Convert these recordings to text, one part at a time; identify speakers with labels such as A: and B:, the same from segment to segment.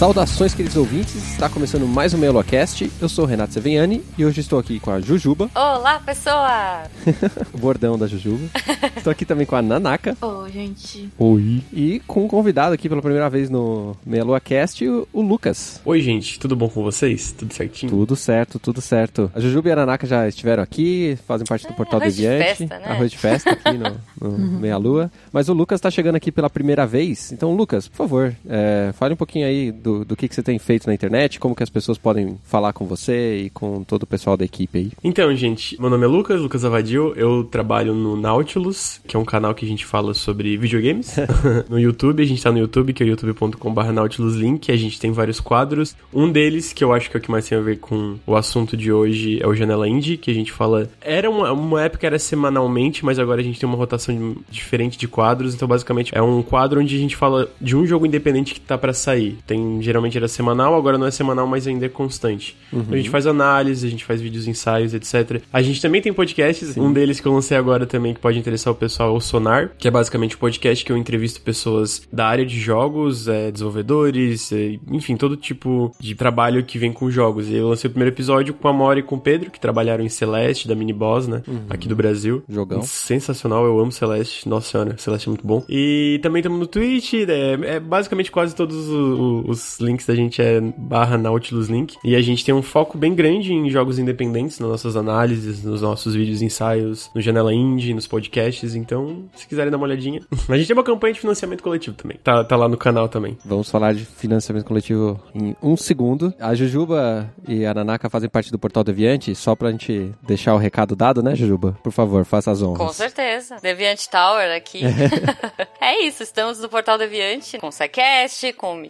A: Saudações, queridos ouvintes. Está começando mais um MeloCast. Eu sou o Renato Seveniani e hoje estou aqui com a Jujuba.
B: Olá, pessoa!
A: o bordão da Jujuba. estou aqui também com a Nanaka.
C: Oi, gente.
A: Oi. E com um convidado aqui pela primeira vez no MeloCast, o, o Lucas.
D: Oi, gente. Tudo bom com vocês? Tudo certinho?
A: Tudo certo, tudo certo. A Jujuba e a Nanaka já estiveram aqui, fazem parte do
B: É,
A: Portal
B: arroz de
A: Deviante.
B: festa, né?
A: Arroz de festa aqui no, no Meia Lua. Mas o Lucas está chegando aqui pela primeira vez. Então, Lucas, por favor, é, fale um pouquinho aí do, do que, que você tem feito na internet, como que as pessoas podem falar com você e com todo o pessoal da equipe aí.
D: Então, gente, meu nome é Lucas, Lucas Avadil. Eu trabalho no Nautilus, que é um canal que a gente fala sobre videogames. no YouTube, a gente tá no YouTube, que é youtube.com.br nautiluslink. A gente tem vários quadros. Um deles, que eu acho que é o que mais tem a ver com o assunto de hoje, é o Janela Indie, que a gente fala... Era uma, uma época era semanalmente, mas agora a gente tem uma rotação diferente de quadros. Então, basicamente, é um quadro onde a gente fala de um jogo independente que tá para sair. Tem, geralmente era semanal, agora não é semanal, mas ainda é constante. Então, a gente faz análise, a gente faz vídeos, ensaios, etc. A gente também tem podcasts, um deles que eu lancei agora também que pode interessar o pessoal é o Sonar, que é basicamente um podcast que eu entrevisto pessoas da área de jogos, é, desenvolvedores, é, enfim, todo tipo de trabalho que vem com jogos. E eu lancei o primeiro episódio com a Mori e com o Pedro, que trabalharam em Celeste, da Mini Boss, né? Aqui do Brasil.
A: Jogão.
D: Sensacional, eu amo Celeste. Nossa senhora, Celeste é muito bom. E também estamos no Twitch, é, é basicamente quase todos o- o- os links da gente é barra Nautilus Link. E a gente tem um foco bem grande em jogos independentes, nas nossas análises, nos nossos vídeos ensaios, no Janela Indie, nos podcasts. Então, se quiserem dar uma olhadinha. A gente tem uma campanha de financiamento coletivo também. Tá, tá lá no canal também.
A: Vamos falar de financiamento coletivo em um segundo. A Jujuba e a Nanaka fazem parte do Portal Deviante, só pra gente deixar o recado dado, né, Jujuba? Por favor, faça as honras.
B: Com certeza. Deviant Tower aqui. é isso, estamos no Portal Deviante com o SciCast, com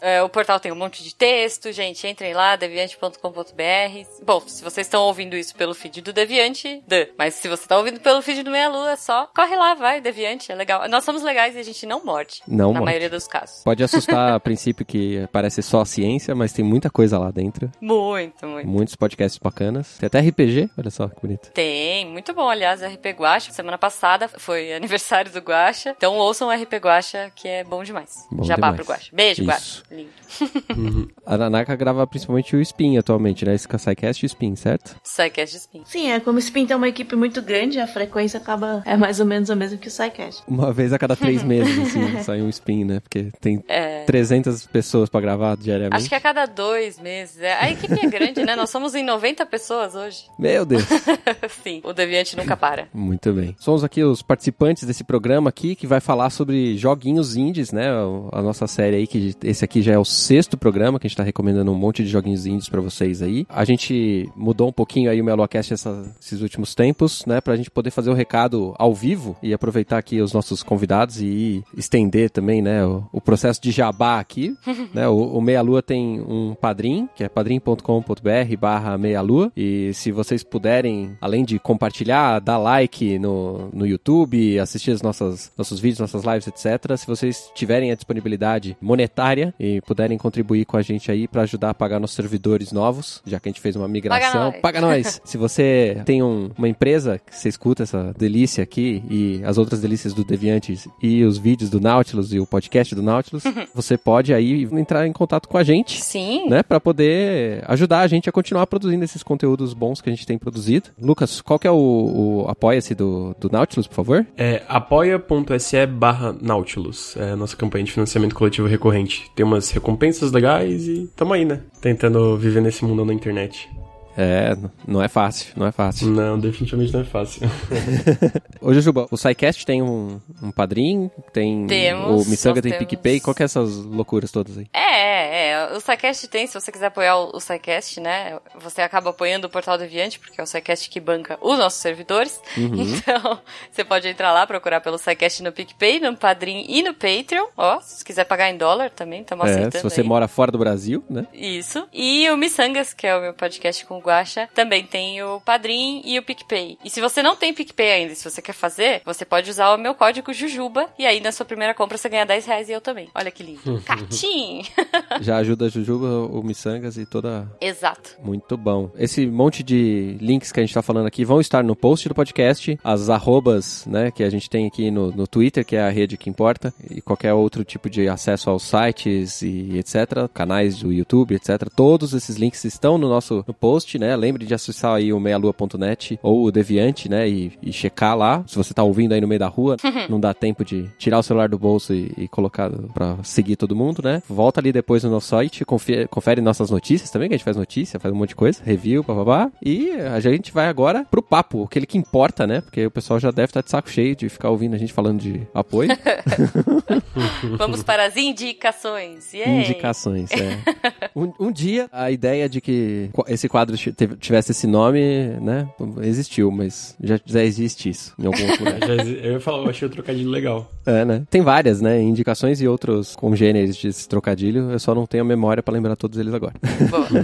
B: É, o portal tem um monte de texto, gente. Entrem lá, deviante.com.br. Bom, se vocês estão ouvindo isso pelo feed do Deviante, duh. mas se você tá ouvindo pelo feed do Meia Lua, só corre lá, vai, Deviante, é legal. Nós somos legais e a gente não morde.
A: Não
B: Na
A: morde.
B: maioria dos casos.
A: Pode assustar a princípio que parece só ciência, mas tem muita coisa lá dentro.
B: Muito, muito.
A: Muitos podcasts bacanas. Tem até RPG, olha só que bonito.
B: Tem, muito bom, aliás, RP Guacha. Semana passada foi aniversário do Guacha. Então ouçam o RP Guacha, que é bom demais.
A: Bom
B: Jabá
A: demais.
B: pro Guacha. Beijo,
A: Isso.
B: Guacha. Lindo.
A: A Nanaka grava principalmente o Spin atualmente, né? Esse Kasaicast e Spin, certo?
B: Psycast de Spin.
C: Sim, é como o Spin tem uma equipe muito grande, a frequência acaba. É mais ou menos a mesma que o SciCast.
A: Uma vez a cada três meses, assim, sai um Spin, né? Porque tem
B: É.
A: 300 pessoas pra gravar diariamente.
B: Acho que a cada dois meses. É. A equipe é grande, né? Nós somos em 90 pessoas hoje.
A: Meu Deus!
B: Sim, o Deviante nunca para.
A: Muito bem. Somos aqui os participantes desse programa aqui que vai falar sobre joguinhos indies, né? A nossa série aí, que esse aqui já é o sexto programa que a gente tá recomendando um monte de joguinhos indies pra vocês aí. A gente mudou um pouquinho aí o Melocast essa, esses últimos tempos, né? Pra gente poder fazer o recado ao vivo e aproveitar aqui os nossos convidados e estender também, né? O, o processo de jabá aqui, né? O, o Meia Lua tem um padrim, que é padrim.com.br barra Meia Lua. E se vocês puderem, além de compartilhar, dar like no, no YouTube, assistir as nossas, nossos vídeos, nossas lives, etc. Se vocês tiverem a disponibilidade monetária e puderem contribuir com a gente aí para ajudar a pagar nossos servidores novos, já que a gente fez uma migração.
B: nós.
A: Paga nós! Se você tem um- uma empresa que você escuta essa delícia aqui e as outras delícias do Deviantes e os vídeos do Nautilus e o podcast do Nautilus, você pode aí entrar em contato com a gente
B: Sim.
A: né, para poder ajudar a gente a continuar produzindo esses conteúdos bons que a gente tem produzido. Lucas, qual que é o, o apoia-se do, do Nautilus, por favor?
D: É apoia.se barra Nautilus. É a nossa campanha de financiamento coletivo recorrente. Tem umas recompensas legais e tamo aí, né? Tentando viver nesse mundo na internet.
A: É, não é fácil, não é fácil.
D: Não, definitivamente não é fácil.
A: Ô, Jujuba, o SciCast tem um, um padrinho, tem
B: Temos,
A: o Missanga tem
B: temos.
A: PicPay, qual que é essas loucuras todas aí?
B: É, é, o SciCast tem, se você quiser apoiar o, o SciCast, né, você acaba apoiando o Portal Deviante, porque é o SciCast que banca os nossos servidores. Então, você pode entrar lá, procurar pelo SciCast no PicPay, no Padrim e no Patreon. Ó, se você quiser pagar em dólar também, estamos
A: É,
B: aceitando
A: se você
B: aí.
A: mora fora do Brasil, né?
B: Isso. E o Missangas, que é o meu podcast com o Guaxa, também tem o Padrim e o PicPay. E se você não tem PicPay ainda, se você quer fazer, você pode usar o meu código Jujuba, e aí na sua primeira compra você ganha 10 reais e eu também. Olha que lindo. Catim!
A: Já ajuda a Jujuba, o Missangas e toda
B: Exato.
A: Muito bom. Esse monte de links que a gente tá falando aqui vão estar no post do podcast, as arrobas, né, que a gente tem aqui no, no Twitter, que é a rede que importa, e qualquer outro tipo de acesso aos sites e etc, canais do YouTube, etc. Todos esses links estão no nosso no post, né? Lembre de acessar aí o meialua.net ou o Deviante, né, e, e checar lá. Se você tá ouvindo aí no meio da rua, não dá tempo de tirar o celular do bolso e, e colocar pra seguir todo mundo, né? Volta ali depois no nosso site, confere, confere nossas notícias também, que a gente faz notícia, faz um monte de coisa, review, bababá. E a gente vai agora pro papo, aquele que importa, né? Porque o pessoal já deve estar de saco cheio de ficar ouvindo a gente falando de apoio.
B: Vamos para as indicações. Yay!
A: Indicações, é. Um, um dia, a ideia de que qu- esse quadro tivesse esse nome, né, existiu, mas já, já existe isso em algum outro lugar.
D: Eu ia falar, eu achei o trocadilho legal.
A: É, né? Tem várias, né, indicações e outros congêneres desse trocadilho, eu só não tenho a memória pra lembrar todos eles agora.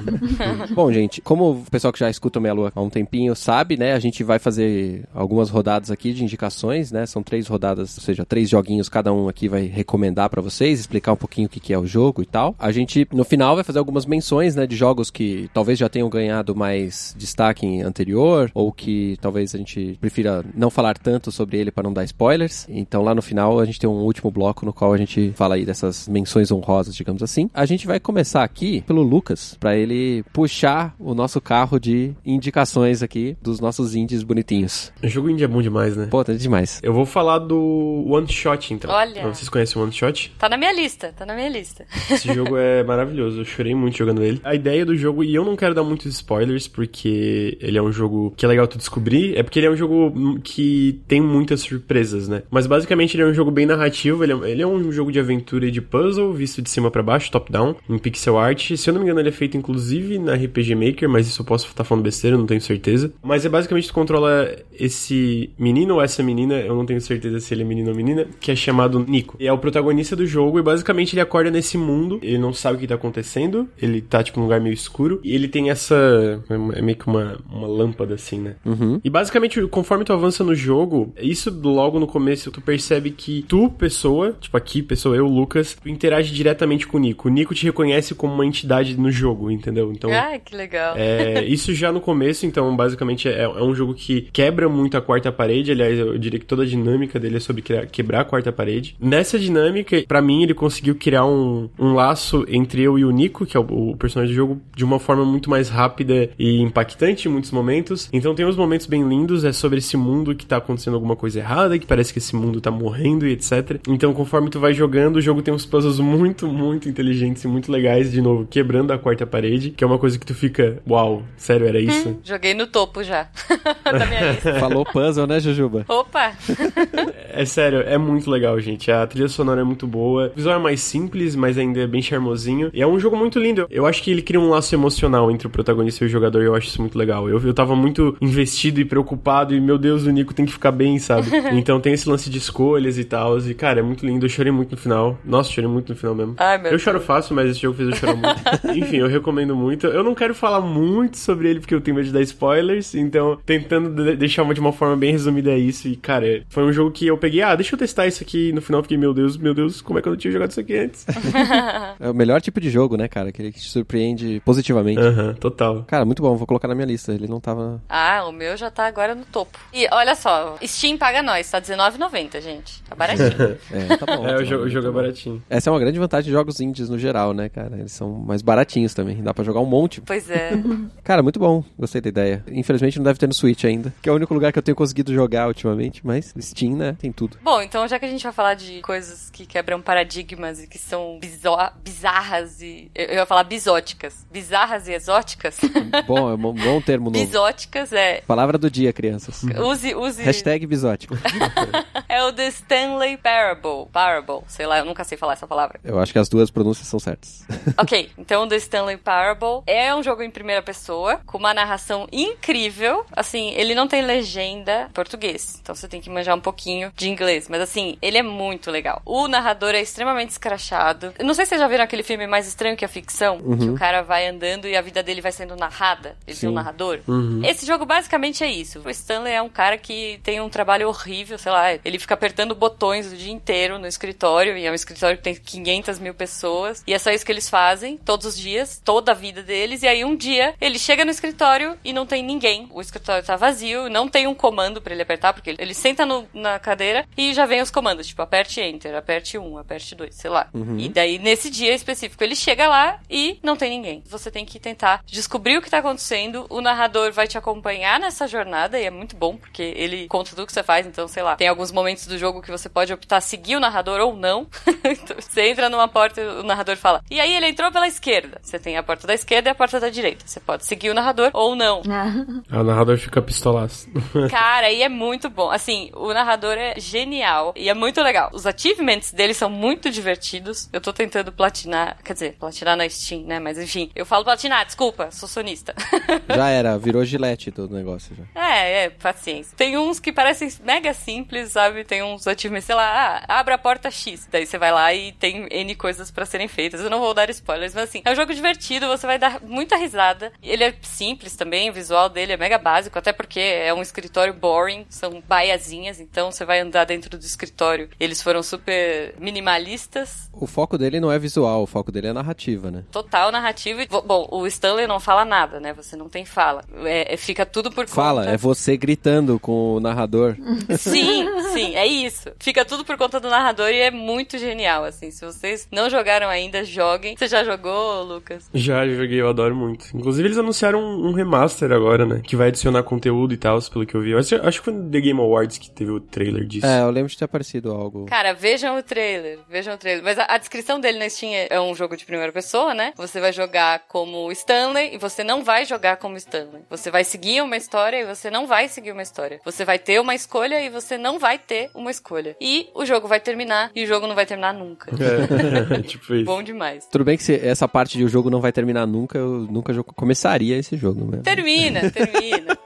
A: Bom, gente, como o pessoal que já escuta o Meia Lua há um tempinho sabe, né, a gente vai fazer algumas rodadas aqui de indicações, né, são três rodadas, ou seja, três joguinhos, cada um aqui vai recomendar pra vocês, explicar um pouquinho o que que é o jogo e tal. A gente, no final, vai fazer algumas menções, né, de jogos que talvez já tenham ganhado mais destaque em anterior, ou que talvez a gente prefira não falar tanto sobre ele para não dar spoilers. Então, lá no final, a gente tem um último bloco no qual a gente fala aí dessas menções honrosas, digamos assim. A gente vai começar aqui pelo Lucas, pra ele puxar o nosso carro de indicações aqui dos nossos indies bonitinhos.
D: O jogo indie é bom demais, né?
A: Pô, tá demais.
D: Eu vou falar do One Shot, então.
B: Olha.
D: Vocês conhecem o One Shot?
B: Tá na minha lista, tá na minha lista.
D: Esse jogo é maravilhoso, eu chorei muito jogando ele. A ideia do jogo, e eu não quero dar muitos spoilers, porque ele é um jogo que é legal tu descobrir, é porque ele é um jogo que tem muitas surpresas, né? Mas basicamente ele é um jogo bem narrativo, ele é, ele é um jogo de aventura e de puzzle, visto de cima pra baixo, top-down, em pixel art. Se eu não me engano, ele é feito inclusive na RPG Maker, mas isso eu posso estar falando besteira, não tenho certeza. Mas é basicamente tu controla esse menino ou essa menina, eu não tenho certeza se ele é menino ou menina, que é chamado Nico. E é o protagonista do jogo e basicamente ele acorda nesse mundo, ele não sabe o que tá acontecendo, ele tá tipo num lugar meio escuro e ele tem essa é meio que uma, uma lâmpada assim, né?
A: Uhum.
D: E basicamente, conforme tu avança no jogo, isso logo no começo tu percebe que tu, pessoa, tipo aqui, pessoa, eu, Lucas, tu interage diretamente com o Nico. O Nico te reconhece como uma entidade no jogo, entendeu? Então.
B: Ai, que legal.
D: É, isso já no começo, então basicamente é, é um jogo que quebra muito a quarta parede. Aliás, eu diria que toda a dinâmica dele é sobre criar- quebrar a quarta parede. Nessa dinâmica, pra mim, ele conseguiu criar um, um laço entre eu e o Nico, que é o, o personagem do jogo, de uma forma muito mais rápida e impactante em muitos momentos. Então tem uns momentos bem lindos, é sobre esse mundo que tá acontecendo alguma coisa errada, que parece que esse mundo tá morrendo e etc. Então conforme tu vai jogando, o jogo tem uns puzzles muito, muito inteligentes e muito legais, de novo, quebrando a quarta parede, que é uma coisa que tu fica, uau, sério, era isso?
B: Joguei no topo já. da minha lista.
A: Falou puzzle, né, Jujuba?
B: Opa!
D: É sério, é muito legal, gente. A trilha sonora é muito boa. O visual é mais simples, mas ainda é bem charmosinho. E é um jogo muito lindo. Eu acho que ele cria um laço emocional entre o protagonista o jogador, e eu acho isso muito legal. Eu, eu tava muito investido e preocupado, e meu Deus, o Nico tem que ficar bem, sabe? Então tem esse lance de escolhas e tal. E, cara, é muito lindo. Eu chorei muito no final. Nossa, chorei muito no final mesmo.
B: Ai, meu
D: Eu choro fácil, mas esse jogo fez eu chorar muito. Enfim, eu recomendo muito. Eu não quero falar muito sobre ele porque eu tenho medo de dar spoilers, então tentando de- deixar uma de uma forma bem resumida é isso. E, cara, foi um jogo que eu peguei, ah, deixa eu testar isso aqui. E no final eu fiquei, meu Deus, meu Deus, como é que eu não tinha jogado isso aqui antes?
A: É o melhor tipo de jogo, né, cara? Aquele que te surpreende positivamente.
D: Aham, total.
A: Cara, muito bom, vou colocar na minha lista. Ele não tava.
B: Ah, o meu já tá agora no topo. E olha só, Steam paga nós, tá R$19,90, gente. Tá baratinho.
A: É, tá bom.
D: É,
A: tá
D: o jogo,
A: bom,
D: o jogo é
A: tá bom.
D: baratinho.
A: Essa é uma grande vantagem de jogos indies no geral, né, cara? Eles são mais baratinhos também. Dá pra jogar um monte.
B: pois é.
A: Cara, muito bom. Gostei da ideia. Infelizmente não deve ter no Switch ainda. Que é o único lugar que eu tenho conseguido jogar ultimamente. Mas Steam, né? Tem tudo.
B: Bom, então já que a gente vai falar de coisas que quebram paradigmas e que são bizarras e. Eu eu ia falar bisóticas. Bizarras e exóticas.
A: Bom, é um bom termo novo.
B: Bisóticas, é.
A: Palavra do dia, crianças.
B: Use, use.
A: Hashtag bisótico.
B: é o The Stanley Parable. Parable, sei lá, eu nunca sei falar essa palavra.
A: Eu acho que as duas pronúncias são certas.
B: ok, então The Stanley Parable é um jogo em primeira pessoa, com uma narração incrível. Assim, ele não tem legenda em português, então você tem que manjar um pouquinho de inglês. Mas assim, ele é muito legal. O narrador é extremamente escrachado. Não sei se vocês já viram aquele filme Mais Estranho que a Ficção, uhum. que o cara vai andando e a vida dele vai sendo narrada. Ele Sim. tem um narrador.
D: Uhum.
B: Esse jogo basicamente é isso. O Stanley é um cara que tem um trabalho horrível, sei lá, ele fica apertando botões o dia inteiro no escritório, e é um escritório que tem 500 mil pessoas, e é só isso que eles fazem todos os dias, toda a vida deles, e aí um dia ele chega no escritório e não tem ninguém. O escritório tá vazio, não tem um comando para ele apertar, porque ele, ele senta no, na cadeira e já vem os comandos, tipo, aperte Enter, aperte 1, aperte 2, sei lá.
A: Uhum.
B: E daí, nesse dia específico, ele chega lá e não tem ninguém. Você tem que tentar descobrir o que tá acontecendo, o narrador vai te acompanhar nessa jornada, e é muito bom, porque ele conta tudo que você faz, então, sei lá, tem alguns momentos do jogo que você pode optar seguir o narrador ou não. então, você entra numa porta e o narrador fala, e aí ele entrou pela esquerda. Você tem a porta da esquerda e a porta da direita. Você pode seguir o narrador ou não.
D: o narrador fica pistolaço.
B: Cara, e é muito bom. Assim, o narrador é genial e é muito legal. Os achievements dele são muito divertidos. Eu tô tentando platinar, quer dizer, platinar na Steam, né? Mas enfim, eu falo platinar, desculpa, sou sonista.
A: já era, virou gilete todo o negócio já.
B: É, é, paciência. Tem uns que parecem mega simples, sabe? Tem uns achievements, sei lá, ah, abra a porta X. Daí você vai lá e tem N coisas para serem feitas. Eu não vou dar spoilers, mas assim, é um jogo divertido, você vai dar muita risada. Ele é simples também, o visual dele é mega básico, até porque é um escritório boring, são baiazinhas, então você vai andar dentro do escritório. Eles foram super minimalistas.
A: O foco dele não é visual, o foco dele é narrativa, né?
B: Total narrativa. Bom, o Stanley não fala nada, né? Você não tem fala. É, é fica tudo por
A: fala,
B: conta.
A: é você gritando com o narrador.
B: Sim, sim, é isso. Fica tudo por conta do narrador e é muito genial, assim. Se vocês não jogaram ainda, joguem. Você já jogou, Lucas?
D: Já, joguei, eu adoro muito. Inclusive, eles anunciaram um, um remaster agora, né? Que vai adicionar conteúdo e tal, pelo que eu vi. Eu acho, acho que foi no The Game Awards que teve o trailer disso.
A: É, eu lembro de ter aparecido algo.
B: Cara, vejam o trailer, vejam o trailer. Mas a, a descrição dele na Steam é, é um jogo de primeira pessoa, né? Você vai jogar como Stanley e você não vai jogar como Stanley. Você vai seguir uma história e você não vai seguir uma história. Você vai ter uma escolha e você não vai ter uma escolha. E o jogo vai terminar e o jogo não vai terminar nunca.
D: É, tipo isso.
B: Bom demais.
A: Tudo bem que se essa parte de o jogo não vai terminar nunca, eu nunca começaria esse jogo mesmo.
B: Termina, termina.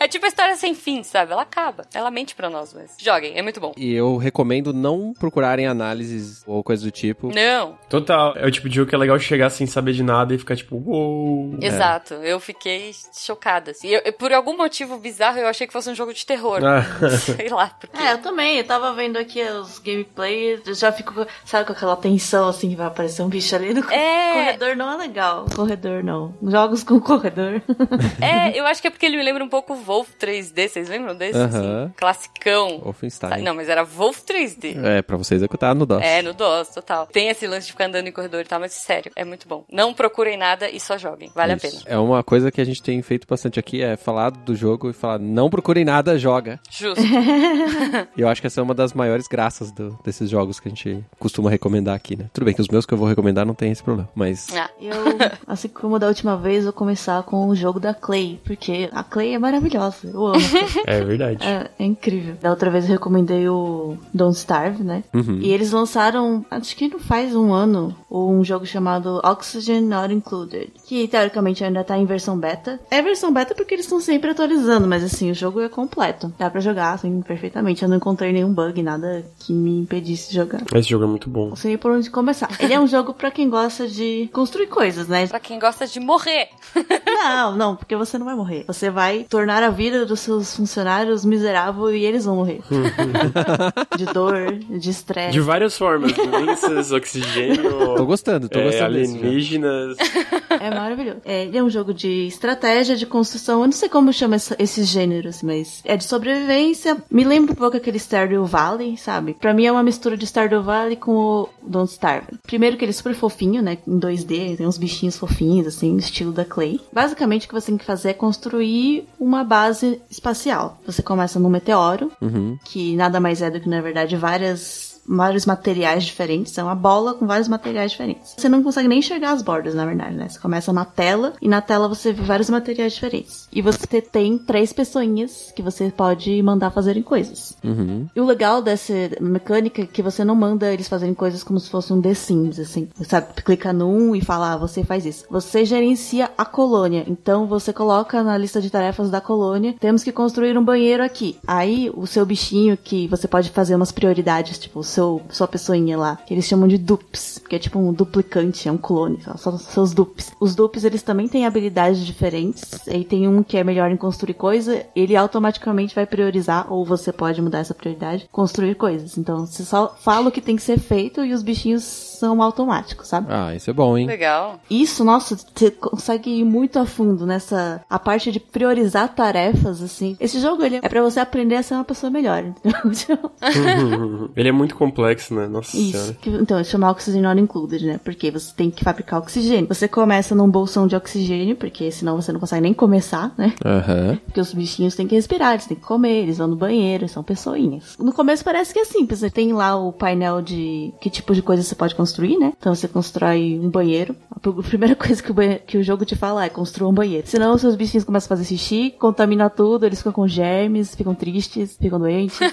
B: é tipo a história sem fim, sabe? Ela acaba. Ela mente pra nós, mas joguem, é muito bom.
A: E eu recomendo não procurarem análises ou coisa do tipo.
B: Não.
D: Total. É o tipo de jogo que é legal chegar sem saber de nada e ficar tipo, uou.
B: Exato. É. Eu fiquei chocada. Assim. Eu, por algum motivo bizarro, eu achei que fosse um jogo de terror.
D: Ah.
B: Sei lá. Porque...
C: É, eu também. Eu tava vendo aqui os gameplays, eu já fico, sabe, com aquela tensão assim que vai aparecer um bicho ali no
B: é...
C: corredor. Não é legal. Corredor não. Jogos com corredor.
B: é, eu acho que é porque ele me lembra um pouco Wolf 3D. Vocês lembram desse?
A: Uh
B: -huh. assim, classicão.
A: Wolfenstein.
B: Não, mas era Wolf 3D.
A: É, pra você executar no DOS.
B: É, no DOS, total. Tem esse lance de ficar andando em corredor e tal, mas sério, é muito bom. Não procurem nada e só joguem. Vale Isso. a pena.
A: É uma coisa que a gente tem feito bastante aqui, é falar do jogo e falar, não procurem nada, joga.
B: Justo.
A: e eu acho que essa é uma das maiores graças do, desses jogos que a gente costuma recomendar aqui, né? Tudo bem que os meus que eu vou recomendar não tem esse problema, mas...
B: Ah.
C: Eu, assim como da última vez, vou começar com o jogo da Clay, porque a Clay é maravilhosa, eu amo.
D: é verdade.
C: É, é, incrível. Da outra vez eu recomendei o Don't Starve, né?
A: Uhum.
C: E eles lançaram, acho que não faz um ano, um jogo chamado Oxygen Not Included, que teoricamente ainda tá em versão beta. É versão beta porque eles estão sempre atualizando, mas assim, o jogo é completo. Dá pra jogar, assim, perfeitamente. Eu não encontrei nenhum bug, nada que me impedisse de jogar.
D: Esse jogo é muito bom.
C: Não sei por onde começar. Ele é um jogo para quem gosta de construir coisas, né?
B: Pra quem gosta de morrer.
C: não, não, porque você não vai morrer. Você vai tornar a vida dos seus funcionários miserável e eles vão morrer. de dor, de estresse.
D: De várias formas. Doenças, oxigênio.
A: Tô gostando, tô
D: é,
A: gostando.
D: Alienígenas.
C: É maravilhoso. É, ele é um jogo de estratégia, de construção. Eu não sei como chama esses gêneros, mas é de sobrevivência. Me lembra um pouco aquele Stardew Valley, sabe? Pra mim é uma mistura de Stardew Valley com o Don't Starve. Primeiro que ele é super fofinho, né? Em 2D, tem uns bichinhos fofinhos, assim, estilo da Clay. Basicamente o que você tem que fazer é construir uma base espacial. Você começa num meteoro,
A: uhum.
C: que nada mais é do que, na verdade, várias vários materiais diferentes. É uma bola com vários materiais diferentes. Você não consegue nem enxergar as bordas, na verdade, né? Você começa na tela e na tela você vê vários materiais diferentes. E você tem três pessoinhas que você pode mandar fazerem coisas.
A: Uhum.
C: E o legal dessa mecânica é que você não manda eles fazerem coisas como se fosse um The Sims, assim. Sabe, clica num e fala, ah, você faz isso. Você gerencia a colônia. Então você coloca na lista de tarefas da colônia, temos que construir um banheiro aqui. Aí o seu bichinho que você pode fazer umas prioridades, tipo o seu sua pessoinha lá, que eles chamam de dupes, que é tipo um duplicante, é um clone, são os seus dupes. Os dupes eles também têm habilidades diferentes. Aí tem um que é melhor em construir coisa, ele automaticamente vai priorizar ou você pode mudar essa prioridade, construir coisas. Então você só fala o que tem que ser feito e os bichinhos são automáticos, sabe?
A: Ah, isso é bom, hein?
B: Legal.
C: Isso, nossa, você consegue ir muito a fundo nessa a parte de priorizar tarefas assim. Esse jogo ele é para você aprender a ser uma pessoa melhor, entendeu?
D: Ele é muito complexo, né? Nossa
C: Isso.
D: senhora.
C: Então, chama Oxygen Not Included, né? Porque você tem que fabricar oxigênio. Você começa num bolsão de oxigênio, porque senão você não consegue nem começar, né?
A: Aham.
C: Porque os bichinhos têm que respirar, eles têm que comer, eles vão no banheiro, são pessoinhas. No começo parece que é simples, você tem lá o painel de que tipo de coisa você pode construir, né? Então você constrói um banheiro. A primeira coisa que o, banhe- que o jogo te fala é construa um banheiro. Senão os seus bichinhos começam a fazer xixi, contamina tudo, eles ficam com germes, ficam tristes, ficam doentes.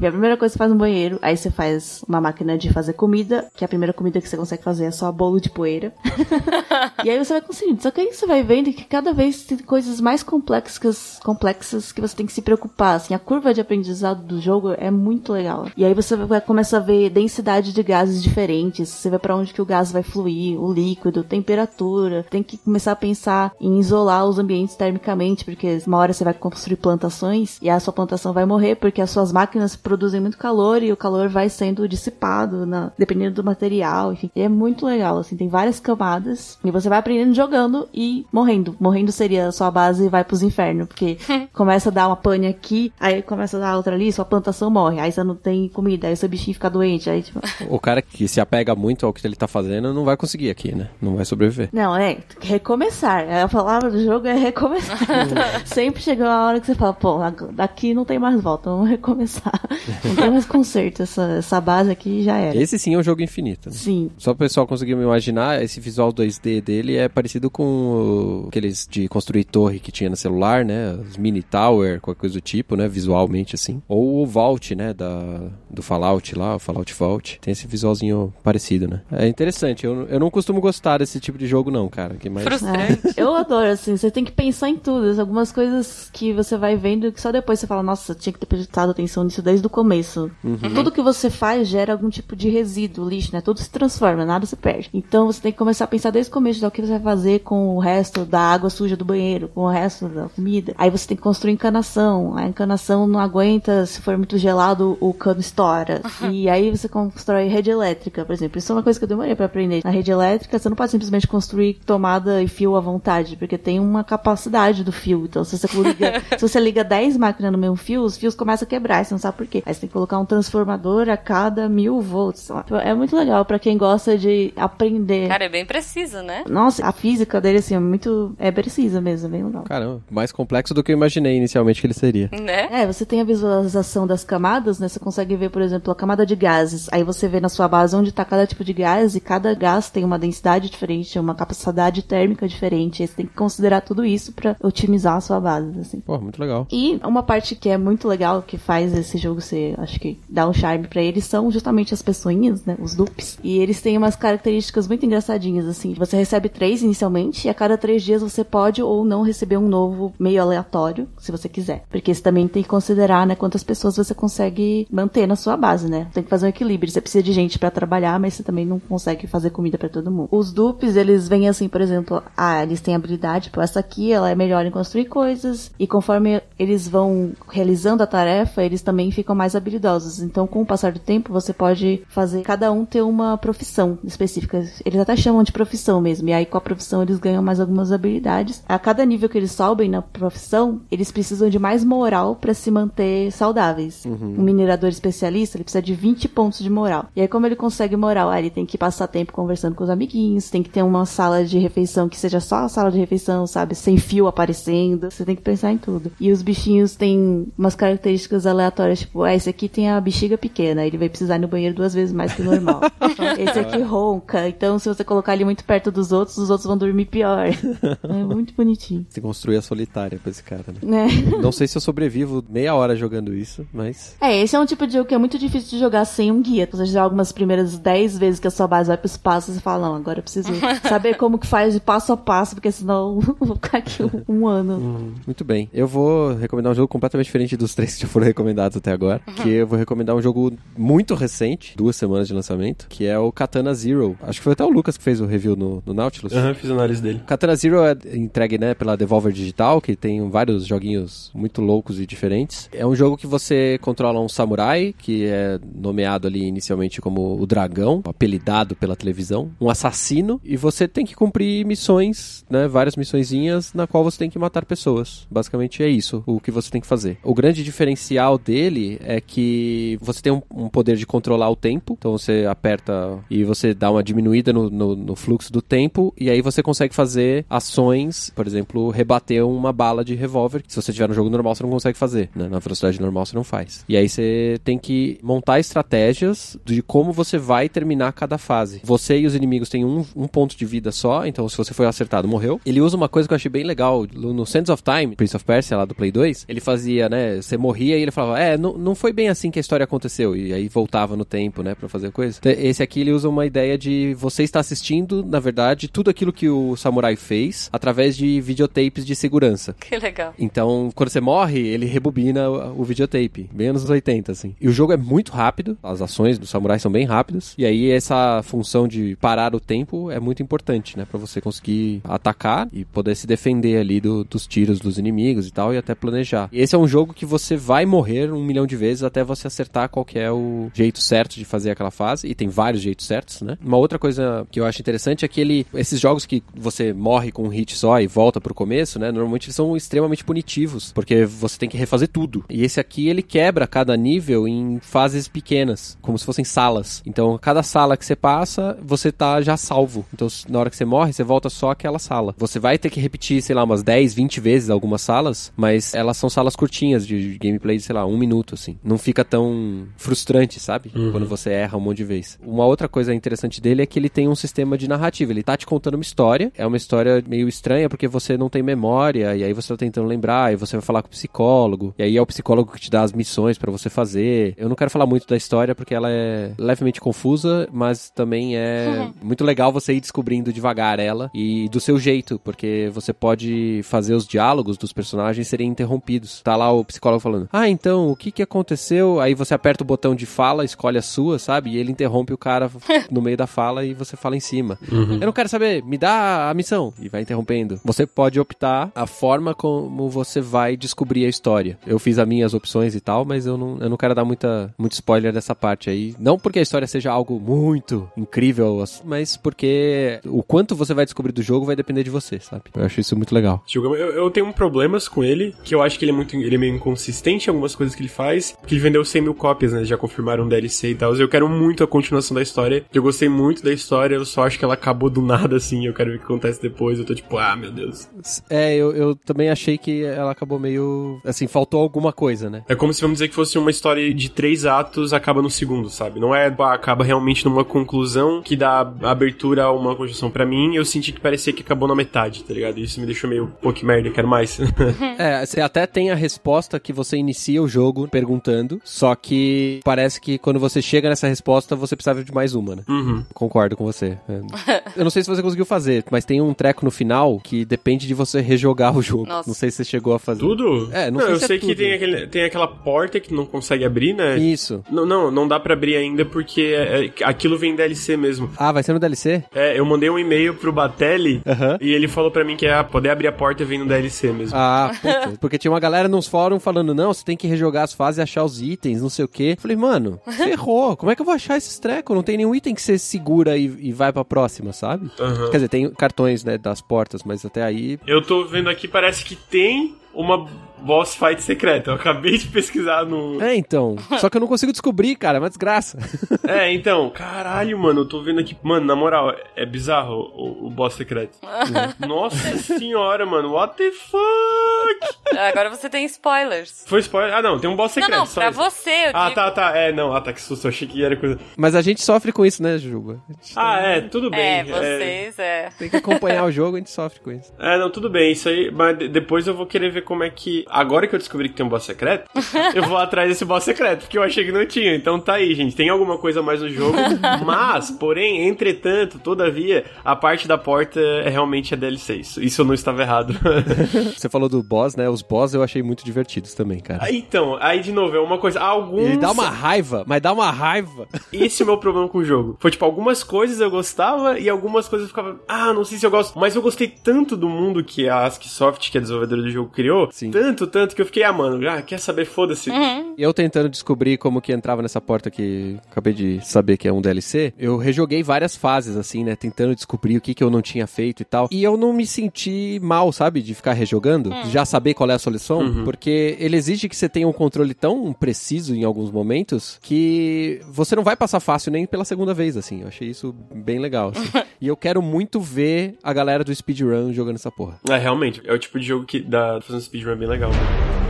C: E a primeira coisa que você faz no banheiro, aí você faz uma máquina de fazer comida, que a primeira comida que você consegue fazer é só bolo de poeira. e aí você vai conseguindo. Só que aí você vai vendo que cada vez tem coisas mais complexas, complexas que você tem que se preocupar. Assim, a curva de aprendizado do jogo é muito legal. E aí você vai começar a ver densidade de gases diferentes. Você vê pra onde que o gás vai fluir, o líquido, temperatura. Tem que começar a pensar em isolar os ambientes termicamente, porque uma hora você vai construir plantações e a sua plantação vai morrer porque as suas máquinas produzem muito calor e o calor vai sendo dissipado na- dependendo do material, enfim. E é muito legal, assim, tem várias camadas e você vai aprendendo jogando e morrendo. Morrendo seria a sua base e vai pros infernos, porque começa a dar uma pane aqui, aí começa a dar outra ali, sua plantação morre, aí você não tem comida, aí seu bichinho fica doente, aí tipo...
A: O cara que se apega muito ao que ele tá fazendo não vai conseguir aqui, né? Não vai sobreviver.
C: Não, é recomeçar. A palavra do jogo é recomeçar. Sempre chega uma hora que você fala, pô, daqui não tem mais volta, vamos recomeçar. Não tem mais conserto, essa, essa base aqui já era.
A: Esse sim é um jogo infinito. né?
C: Sim.
A: Só o pessoal conseguir me imaginar, esse visual 2D dele é parecido com aqueles de construir torre que tinha no celular, né? Os mini tower, qualquer coisa do tipo, né? Visualmente assim. Ou o Vault, né? Da, do Fallout lá, o Fallout Vault. Tem esse visualzinho parecido, né? É interessante. Eu, eu não costumo gostar desse tipo de jogo, não, cara. Que mais...
B: Frustrante.
C: É, eu adoro, assim, você tem que pensar em tudo. Algumas coisas que você vai vendo que só depois você fala, nossa, tinha que ter prestado atenção nisso desde o começo. Tudo que você faz gera algum tipo de resíduo, lixo, né? Tudo se transforma, nada se perde. Então você tem que começar a pensar desde o começo do que você vai fazer com o resto da água suja do banheiro, com o resto da comida. Aí você tem que construir encanação. A encanação não aguenta, se for muito gelado, o cano estoura. E aí você constrói rede elétrica, por exemplo. Isso é uma coisa que eu demorei pra aprender. Na rede elétrica, você não pode simplesmente construir tomada e fio à vontade, porque tem uma capacidade do fio. Então, se você liga, se você liga 10 máquinas no mesmo fio, os fios começam a quebrar, você não sabe por quê. Aí você tem que colocar um transformador a cada mil volts. lá. É muito legal pra quem gosta de aprender.
B: Cara, é bem preciso, né?
C: Nossa, a física dele, assim, é muito. É precisa mesmo, é bem legal.
A: Caramba, mais complexo do que eu imaginei inicialmente que ele seria.
B: Né?
C: É, você tem a visualização das camadas, né? Você consegue ver, por exemplo, a camada de gases. Aí você vê na sua base onde tá cada tipo de gás e cada gás tem uma densidade diferente, uma capacidade térmica diferente. Aí você tem que considerar tudo isso pra otimizar a sua base, assim.
A: Pô, muito legal.
C: E uma parte que é muito legal, que faz esse jogo ser, acho que dá um charme pra eles, são justamente as pessoinhas, né? Os dupes. E eles têm umas características muito engraçadinhas, assim. Você recebe três inicialmente, e a cada três dias você pode ou não receber um novo meio aleatório, se você quiser. Porque você também tem que considerar, né, quantas pessoas você consegue manter na sua base, né? Tem que fazer um equilíbrio. Você precisa de gente pra trabalhar, mas você também não consegue fazer comida pra todo mundo. Os dupes, eles vêm assim, por exemplo, ah, eles têm habilidade, tipo, essa aqui, ela é melhor em construir coisas, e conforme eles vão realizando a tarefa, eles também ficam mais habilidosos. Então, com o passar do tempo, você pode fazer cada um ter uma profissão específica. Eles até chamam de profissão mesmo, e aí com a profissão eles ganham mais algumas habilidades. A cada nível que eles sobem na profissão, eles precisam de mais moral pra se manter saudáveis. Um minerador especialista, ele precisa de 20 pontos de moral. E aí, como ele consegue moral? Ah, ele tem que passar tempo conversando com os amiguinhos, tem que ter uma sala de refeição que seja só a sala de refeição, sabe? Sem fio aparecendo. Você tem que pensar em tudo. E os bichinhos têm umas características aleatórias, tipo, ah, esse aqui tem a bexiga pequena, ele vai precisar ir no banheiro duas vezes mais que o normal. esse aqui ronca, então se você colocar ele muito perto dos outros, os outros vão dormir pior. é muito bonitinho.
A: Você construir a solitária pra esse cara, né?
C: É.
A: Não sei se eu sobrevivo meia hora jogando isso, mas.
C: É, esse é um tipo de jogo que é muito difícil de jogar sem um guia. Você já algumas primeiras 10 vezes que a sua base vai pro espaço, você fala, não, agora eu preciso saber como que faz de passo a passo, porque senão eu vou ficar aqui um, um ano.
A: Hum, muito bem. Eu vou recomendar um jogo completamente diferente dos três que já foram recomendados até agora. Que eu vou recomendar um jogo muito recente, duas semanas de lançamento, que é o Katana Zero. Acho que foi até o Lucas que fez o review no, no Nautilus.
D: Aham, fiz análise dele.
A: Katana Zero é entregue né, pela Devolver Digital, que tem vários joguinhos muito loucos e diferentes. É um jogo que você controla um samurai, que é nomeado ali inicialmente como o dragão, apelidado pela televisão, um assassino, e você tem que cumprir missões, né, várias missõezinhas, na qual você tem que matar pessoas. Basicamente é isso o que você tem que fazer. O grande diferencial dele é que você tem um, um poder de controlar o tempo, então você aperta e você dá uma diminuída no, no, no fluxo do tempo, e aí você consegue fazer ações, por exemplo, rebater uma bala de revólver, que se você tiver no jogo normal você não consegue fazer, né? Na velocidade normal você não faz. E aí você tem que montar estratégias de como você vai terminar cada fase. Você e os inimigos têm um, um ponto de vida só, então se você foi acertado, morreu. Ele usa uma coisa que eu achei bem legal no Sands of Time, Prince of Persia lá do Play 2, ele fazia, né, você morria e ele falava, é, não, não foi bem assim que a história aconteceu, e aí voltava no tempo, né, pra fazer coisa. Então, esse aqui ele usa uma ideia de você estar assistindo, na verdade, tudo aquilo que o samurai fez através de videotapes de segurança.
B: Que legal.
A: Então, quando você morre, ele rebobina o, o videotape, bem anos 80, assim. E o jogo é muito rápido, as ações do samurai são bem rápidas, e aí essa função de parar o tempo é muito importante, né, pra você conseguir atacar e poder se defender ali do- dos tiros dos inimigos e tal, e até planejar. E esse é um jogo que você vai morrer um milhão de vezes até você acertar qual que é o jeito certo de fazer aquela fase, e tem vários jeitos certos, né? Uma outra coisa que eu acho interessante é que ele, esses jogos que você morre com um hit só e volta pro começo, né? Normalmente eles são extremamente punitivos, porque você tem que refazer tudo. E esse aqui ele quebra cada nível em fases pequenas, como se fossem salas. Então, cada sala que você passa, você tá já salvo. Então, na hora que você morre, você volta só àquela sala. Você vai ter que repetir, sei lá, umas 10, 20 vezes algumas salas, mas elas são salas curtinhas de gameplay de, sei lá, um minuto, assim. Não fica tão frustrante, sabe? Quando você erra um monte de vez. Uma outra coisa interessante dele é que ele tem um sistema de narrativa. Ele tá te contando uma história. É uma história meio estranha porque você não tem memória, e aí você tá tentando lembrar, e você vai falar com o psicólogo, e aí é o psicólogo que te dá as missões pra você fazer. Eu não quero falar muito da história porque ela é levemente confusa, mas também é muito legal você ir descobrindo devagar ela e do seu jeito, porque você pode fazer os diálogos dos personagens serem interrompidos. Tá lá o psicólogo falando: Ah, então, o que que aconteceu? Aí você aperta o botão de fala, escolhe a sua, sabe? E ele interrompe o cara no meio da fala e você fala em cima. Eu não quero saber, me dá a missão. E vai interrompendo. Você pode optar a forma como você vai descobrir a história. Eu fiz as minhas opções e tal, mas eu não, eu não quero dar muita, muito spoiler dessa parte aí. Não porque a história seja algo muito incrível, mas porque o quanto você vai descobrir do jogo vai depender de você, sabe? Eu acho isso muito legal.
D: Eu, eu tenho problemas com ele, que eu acho que ele é muito ele é meio inconsistente em algumas coisas que ele faz, que ele vendeu 100 mil cópias, né? Já confirmaram um DLC e tal. Eu quero muito a continuação da história. Eu gostei muito da história, eu só acho que ela acabou do nada, assim. Eu quero ver o que acontece depois. Eu tô tipo, ah, meu Deus.
A: É, eu, eu também achei que ela acabou meio. Assim, faltou alguma coisa, né?
D: É como se vamos dizer que fosse uma história de três atos, acaba no segundo, sabe? Não é, ah, acaba realmente numa conclusão que dá abertura a uma construção pra mim. Eu senti que parecia que acabou na metade, tá ligado? Isso me deixou meio, pô, que merda, quero mais.
A: É, você até tem a resposta que você inicia o jogo perguntando, só que parece que quando você chega nessa resposta, você precisava de mais uma, né?
D: uhum.
A: Concordo com você. É. Eu não sei se você conseguiu fazer, mas tem um treco no final que depende de você rejogar o jogo.
B: Nossa.
A: Não sei se você chegou a fazer.
D: Tudo?
A: É, não sei
D: eu
A: se é
D: sei que
A: tudo.
D: tem, aquele, tem aquela porta que não consegue abrir, né?
A: Isso.
D: Não, não, não dá pra abrir ainda porque é- é- aquilo vem DLC mesmo.
A: Ah, vai ser no DLC?
D: É, eu mandei um e-mail pro Batelli
A: Aham.
D: e ele falou pra mim que é poder abrir a porta vem no DLC mesmo.
A: Ah, puta. Porque tinha uma galera nos fóruns falando, não, você tem que rejogar as fases e achar os itens, não sei o quê. Falei, mano, ferrou. Como é que eu vou achar esses trecos? Não tem nenhum item que você segura e, e vai pra próxima, sabe?
D: Aham.
A: Quer dizer, tem cartões, né, das portas, mas até aí...
D: Eu tô vendo aqui, parece que tem uma boss fight secreta. Eu acabei de pesquisar no.
A: É, então. Só que eu não consigo descobrir, cara, é uma desgraça.
D: É, então, caralho, mano, eu tô vendo aqui. Mano, na moral, é bizarro o, o boss secreto. Nossa senhora, mano, what the fuck?
B: Agora você tem spoilers.
D: Foi spoiler? Ah, não, tem um boss secreto.
B: não, não, pra
D: isso.
B: você, eu
D: Ah,
B: digo.
D: tá, tá. É, não. Ah, tá, que susto. Eu achei que era coisa.
A: Mas a gente sofre com isso, né, Juba?
D: Ah, é, tudo bem.
B: É, vocês, é.
A: Tem que acompanhar o jogo, a gente sofre com isso.
D: É, não, tudo bem, isso aí, mas de- depois eu vou querer ver como é que. Agora que eu descobri que tem um boss secreto, eu vou atrás desse boss secreto, porque eu achei que não tinha. Então tá aí, gente. Tem alguma coisa a mais no jogo. mas, porém, entretanto, todavia, a parte da porta é realmente a DLC. Isso, isso eu não estava errado.
A: Você falou do boss, né? Os boss eu achei muito divertidos também, cara.
D: Aí, então, aí de novo, é uma coisa. Alguns.
A: Ele dá uma raiva, mas dá uma raiva.
D: Esse é o meu problema com o jogo. Foi tipo, algumas coisas eu gostava e algumas coisas eu ficava, ah, não sei se eu gosto. Mas eu gostei tanto do mundo que a ASCII Soft, que é a desenvolvedora do jogo, criou.
A: Sim.
D: Tanto, tanto que eu fiquei, ah, mano, ah, quer saber? Foda-se.
A: Eu tentando descobrir como que entrava nessa porta que acabei de saber que é um DLC, eu rejoguei várias fases, assim, né? Tentando descobrir o que, que eu não tinha feito e tal. E eu não me senti mal, sabe? De ficar rejogando, de já saber qual é a solução, porque ele exige que você tenha um controle tão preciso em alguns momentos que você não vai passar fácil nem pela segunda vez, assim. Eu achei isso bem legal, assim. e eu quero muito ver a galera do speedrun jogando essa porra.
D: É, realmente, é o tipo de jogo que dá pra fazer um speedrun bem legal. Também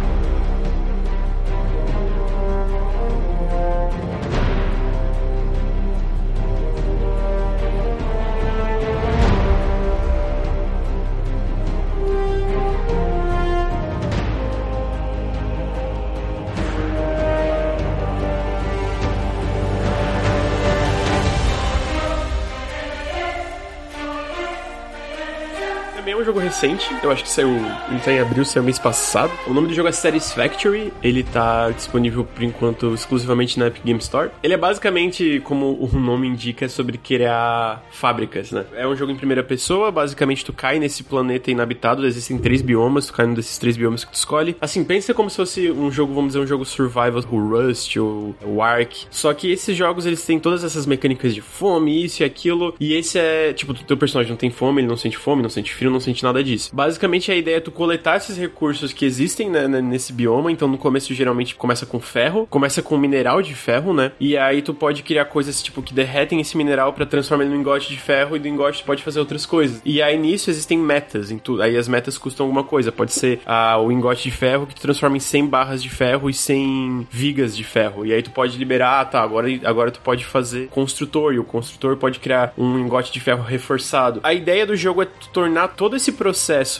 D: recente, eu acho que saiu, ele tá em abril, saiu mês passado. O nome do jogo é Satisfactory, ele tá disponível por enquanto exclusivamente na Epic Game Store. Ele é basicamente, como o nome indica, sobre criar fábricas, né? É um jogo em primeira pessoa, basicamente tu cai nesse planeta inabitado, existem três biomas, tu cai num desses três biomas que tu escolhe. Assim, pensa como se fosse um jogo, vamos dizer, um jogo survival, o Rust ou o Ark. Só que esses jogos, eles têm todas essas mecânicas de fome, isso e aquilo, e esse é, tipo, teu personagem não tem fome, ele não sente fome, não sente frio, não sente nada disso. Basicamente, a ideia é tu coletar esses recursos que existem né, né, nesse bioma, então no começo geralmente começa com ferro, começa com mineral de ferro, né? E aí tu pode criar coisas, tipo, que derretem esse mineral pra transformar ele num engote de ferro, e do engote tu pode fazer outras coisas. E aí nisso existem metas em tudo. Aí as metas custam alguma coisa. Pode ser ah, o engote de ferro que tu transforma em 100 barras de ferro e 100 vigas de ferro. E aí tu pode liberar, ah, tá, agora, agora tu pode fazer construtor, e o construtor pode criar um engote de ferro reforçado. A ideia do jogo é tornar todo esse processo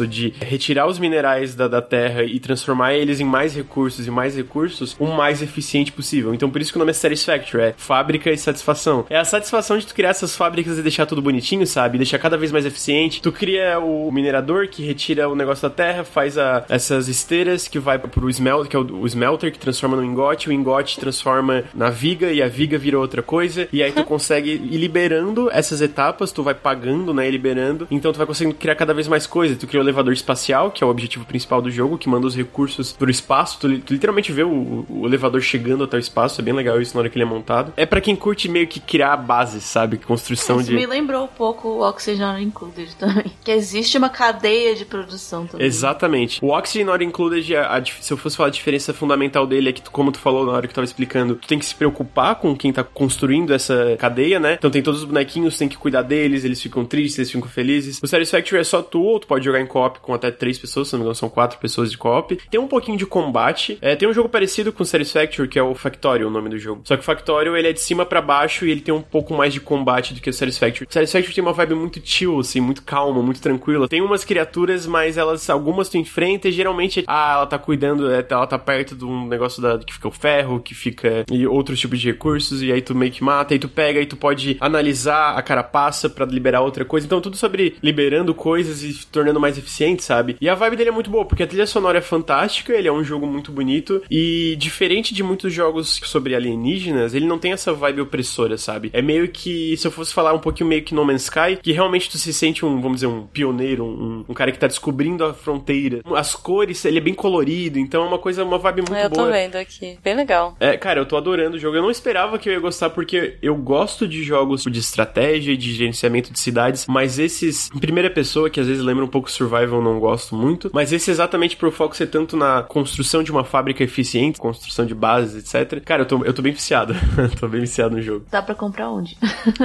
D: de retirar os minerais da, da terra e transformar eles em mais recursos e mais recursos o mais eficiente possível. Então por isso que o nome é Satisfactory, é fábrica e satisfação. É a satisfação de tu criar essas fábricas e deixar tudo bonitinho, sabe? Deixar cada vez mais eficiente. Tu cria o minerador que retira o negócio da terra, faz a, essas esteiras que vai pro smelt, que é o, o smelter que transforma no engote, o engote transforma na viga e a viga vira outra coisa. E aí tu consegue ir liberando essas etapas, tu vai pagando, né, e liberando. Então tu vai conseguindo criar cada vez mais coisas. Tu cria o elevador espacial, que é o objetivo principal do jogo, que manda os recursos pro espaço. Tu, tu literalmente vê o, o elevador chegando até o espaço, é bem legal isso na hora que ele é montado. É pra quem curte meio que criar bases, sabe? Construção
C: Isso
D: de
C: me lembrou um pouco o Oxygen Included também. Que existe uma cadeia de produção também.
D: Exatamente. O Oxygen Not Included, a- a se eu fosse falar a diferença fundamental dele é que, tu- como tu falou na hora que eu tava explicando, tu tem que se preocupar com quem tá construindo essa cadeia, né? Então tem todos os bonequinhos, tem que cuidar deles, eles ficam tristes, eles ficam felizes. O Satisfactory é só tu, ou tu pode jogar em co-op com até três pessoas, se não me engano, são quatro pessoas de co-op. Tem um pouquinho de combate. É, tem um jogo parecido com Satisfactory, que é o Factorio, o nome do jogo. Só que o Factorio, ele é de cima pra baixo e ele tem um pouco mais de combate do que o Satisfactory. O Satisfactory tem uma vibe muito chill, assim, muito calma, muito tranquila. Tem umas criaturas, mas elas, algumas tu enfrenta e geralmente, ah, ela tá cuidando, é, ela tá perto de um negócio da, que fica o ferro, que fica, e outros tipos de recursos, e aí tu meio que mata, aí tu pega, e tu pode analisar a carapaça pra liberar outra coisa. Então tudo sobre liberando coisas e tornando mais eficiente, sabe? E a vibe dele é muito boa, porque a trilha sonora é fantástica, ele é um jogo muito bonito, e diferente de muitos jogos sobre alienígenas, ele não tem essa vibe opressora, sabe? É meio que, se eu fosse falar um pouquinho meio que No Man's Sky, que realmente tu se sente um, vamos dizer, um pioneiro, um, um cara que tá descobrindo a fronteira. As cores, ele é bem colorido, então é uma coisa, uma vibe muito
B: eu
D: boa.
B: tô vendo aqui. Bem legal.
D: É, cara, eu tô adorando o jogo. Eu não esperava que eu ia gostar, porque eu gosto de jogos de estratégia e de gerenciamento de cidades, mas esses em primeira pessoa, que às vezes lembra um pouco Survival, não gosto muito. Mas esse exatamente por foco ser tanto na construção de uma fábrica eficiente, construção de bases, etc. Cara, eu tô, eu tô bem viciado. tô bem viciado no jogo.
C: Dá pra comprar onde?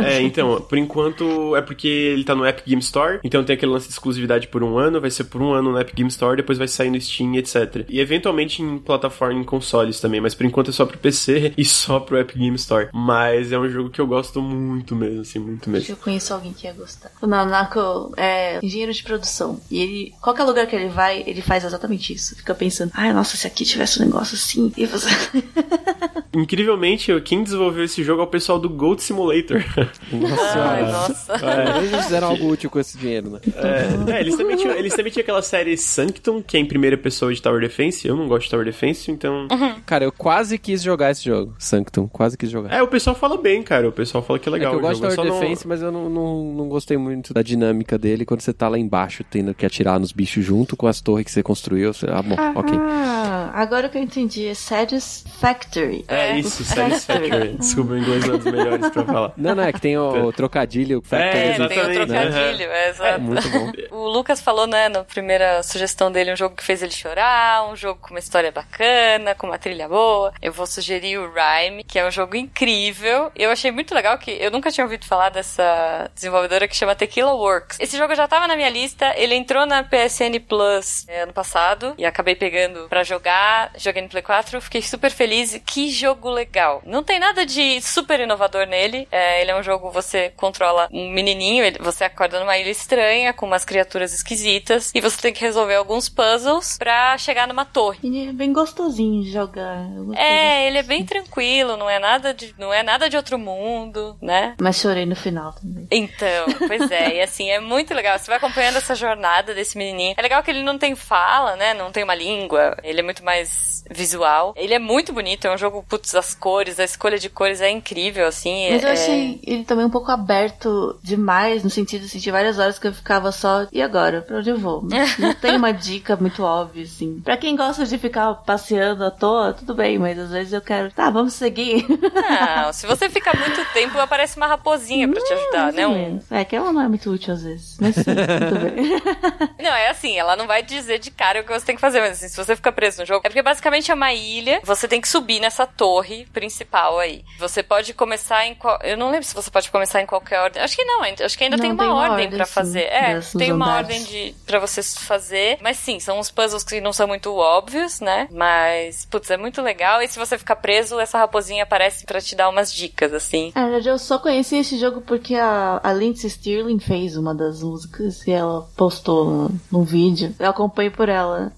D: é, então, por enquanto é porque ele tá no Epic Game Store, então tem aquele lance de exclusividade por um ano, vai ser por um ano no Epic Game Store, depois vai sair no Steam, etc. E eventualmente em plataforma, em consoles também, mas por enquanto é só pro PC e só pro Epic Game Store. Mas é um jogo que eu gosto muito mesmo, assim, muito mesmo.
C: Eu conheço alguém que ia gostar. O Nanako é engenheiro de produção. E ele, qualquer lugar que ele vai, ele faz exatamente isso. Fica pensando, ai, nossa, se aqui tivesse um negócio assim. E você.
D: Incrivelmente, quem desenvolveu esse jogo é o pessoal do Gold Simulator.
A: Nossa,
B: Ai, nossa.
A: É, eles fizeram algo útil com esse dinheiro, né?
D: É, é, eles, também tinham, eles também tinham aquela série Sanctum, que é em primeira pessoa de Tower Defense. Eu não gosto de Tower Defense, então.
A: Cara, eu quase quis jogar esse jogo, Sanctum, quase quis jogar.
D: É, o pessoal fala bem, cara. O pessoal fala que é
A: É
D: legal.
A: que eu
D: o
A: gosto de
D: jogo.
A: Tower
D: só não-
A: Defense, mas eu não, não, não gostei muito da dinâmica dele quando você tá lá embaixo tendo que atirar nos bichos junto com as torres que você construiu. Você, ah, bom, ok.
C: Ah, agora que eu entendi, é Satisfactory.
D: É isso, Satisfactory. Desculpa, o inglês não é dos melhores pra falar.
A: Não, não, é que tem o, o trocadilho. Factory.
D: É,
B: É, tem o
D: exatamente,
B: trocadilho, é, exato.
A: Muito bom.
B: O Lucas falou, né, na primeira sugestão dele, um jogo que fez ele chorar, um jogo com uma história bacana, com uma trilha boa. Eu vou sugerir o Rhyme, que é um jogo incrível. Eu achei muito legal que eu nunca tinha ouvido falar dessa desenvolvedora que chama Tequila Works. Esse jogo já tava na minha lista, ele entrou na PSN Plus é, ano passado e acabei pegando pra jogar. Joguei no Play 4, fiquei super feliz. Que jogo legal. Não tem nada de super inovador nele. É, ele é um jogo você controla um menininho, ele- você acorda numa ilha estranha com umas criaturas esquisitas e você tem que resolver alguns puzzles pra chegar numa torre.
C: Ele é bem gostosinho de jogar.
B: É, ele é bem tranquilo, não é nada de, não é nada de outro mundo, né?
C: Mas chorei no final também.
B: Então, pois é, e assim, é muito legal. Você vai acompanhando essa jornada desse menininho. É legal que ele não tem fala, né? Não tem uma língua. Ele é muito mais visual. Ele é muito bonito, é um jogo, putz, as cores, a escolha de cores é incrível, assim.
C: Mas eu
B: é-
C: achei ele também um pouco aberto demais, no sentido assim, de várias horas que eu ficava só, e agora? Pra onde eu vou? Não, tem uma dica muito óbvia, assim. Pra quem gosta de ficar passeando à toa, tudo bem, mas às vezes eu quero, tá, vamos seguir.
B: Não, se você ficar muito tempo, aparece uma raposinha pra te ajudar, né? Um...
C: É que ela não é muito útil às vezes, mas sim, tudo bem.
B: Não, é assim, ela não vai dizer de cara o que você tem que fazer, mas assim, se você ficar preso no jogo, é porque basicamente é uma ilha, você tem que subir nessa torre principal aí. Você pode começar em qual... Eu não lembro se você pode começar em qualquer ordem. Acho que não, acho que ainda
C: Não,
B: tem uma
C: tem uma
B: ordem,
C: sim,
B: fazer. É, tem uma
C: andares.
B: ordem de para você fazer, mas sim, são uns puzzles que não são muito óbvios, né? Mas, putz, é muito legal. E se você ficar preso, essa raposinha aparece pra te dar umas dicas, assim.
C: Na verdade, eu só conheci esse jogo porque a, a Lindsay Stirling fez uma das músicas e ela postou no, no vídeo. Eu acompanho por ela.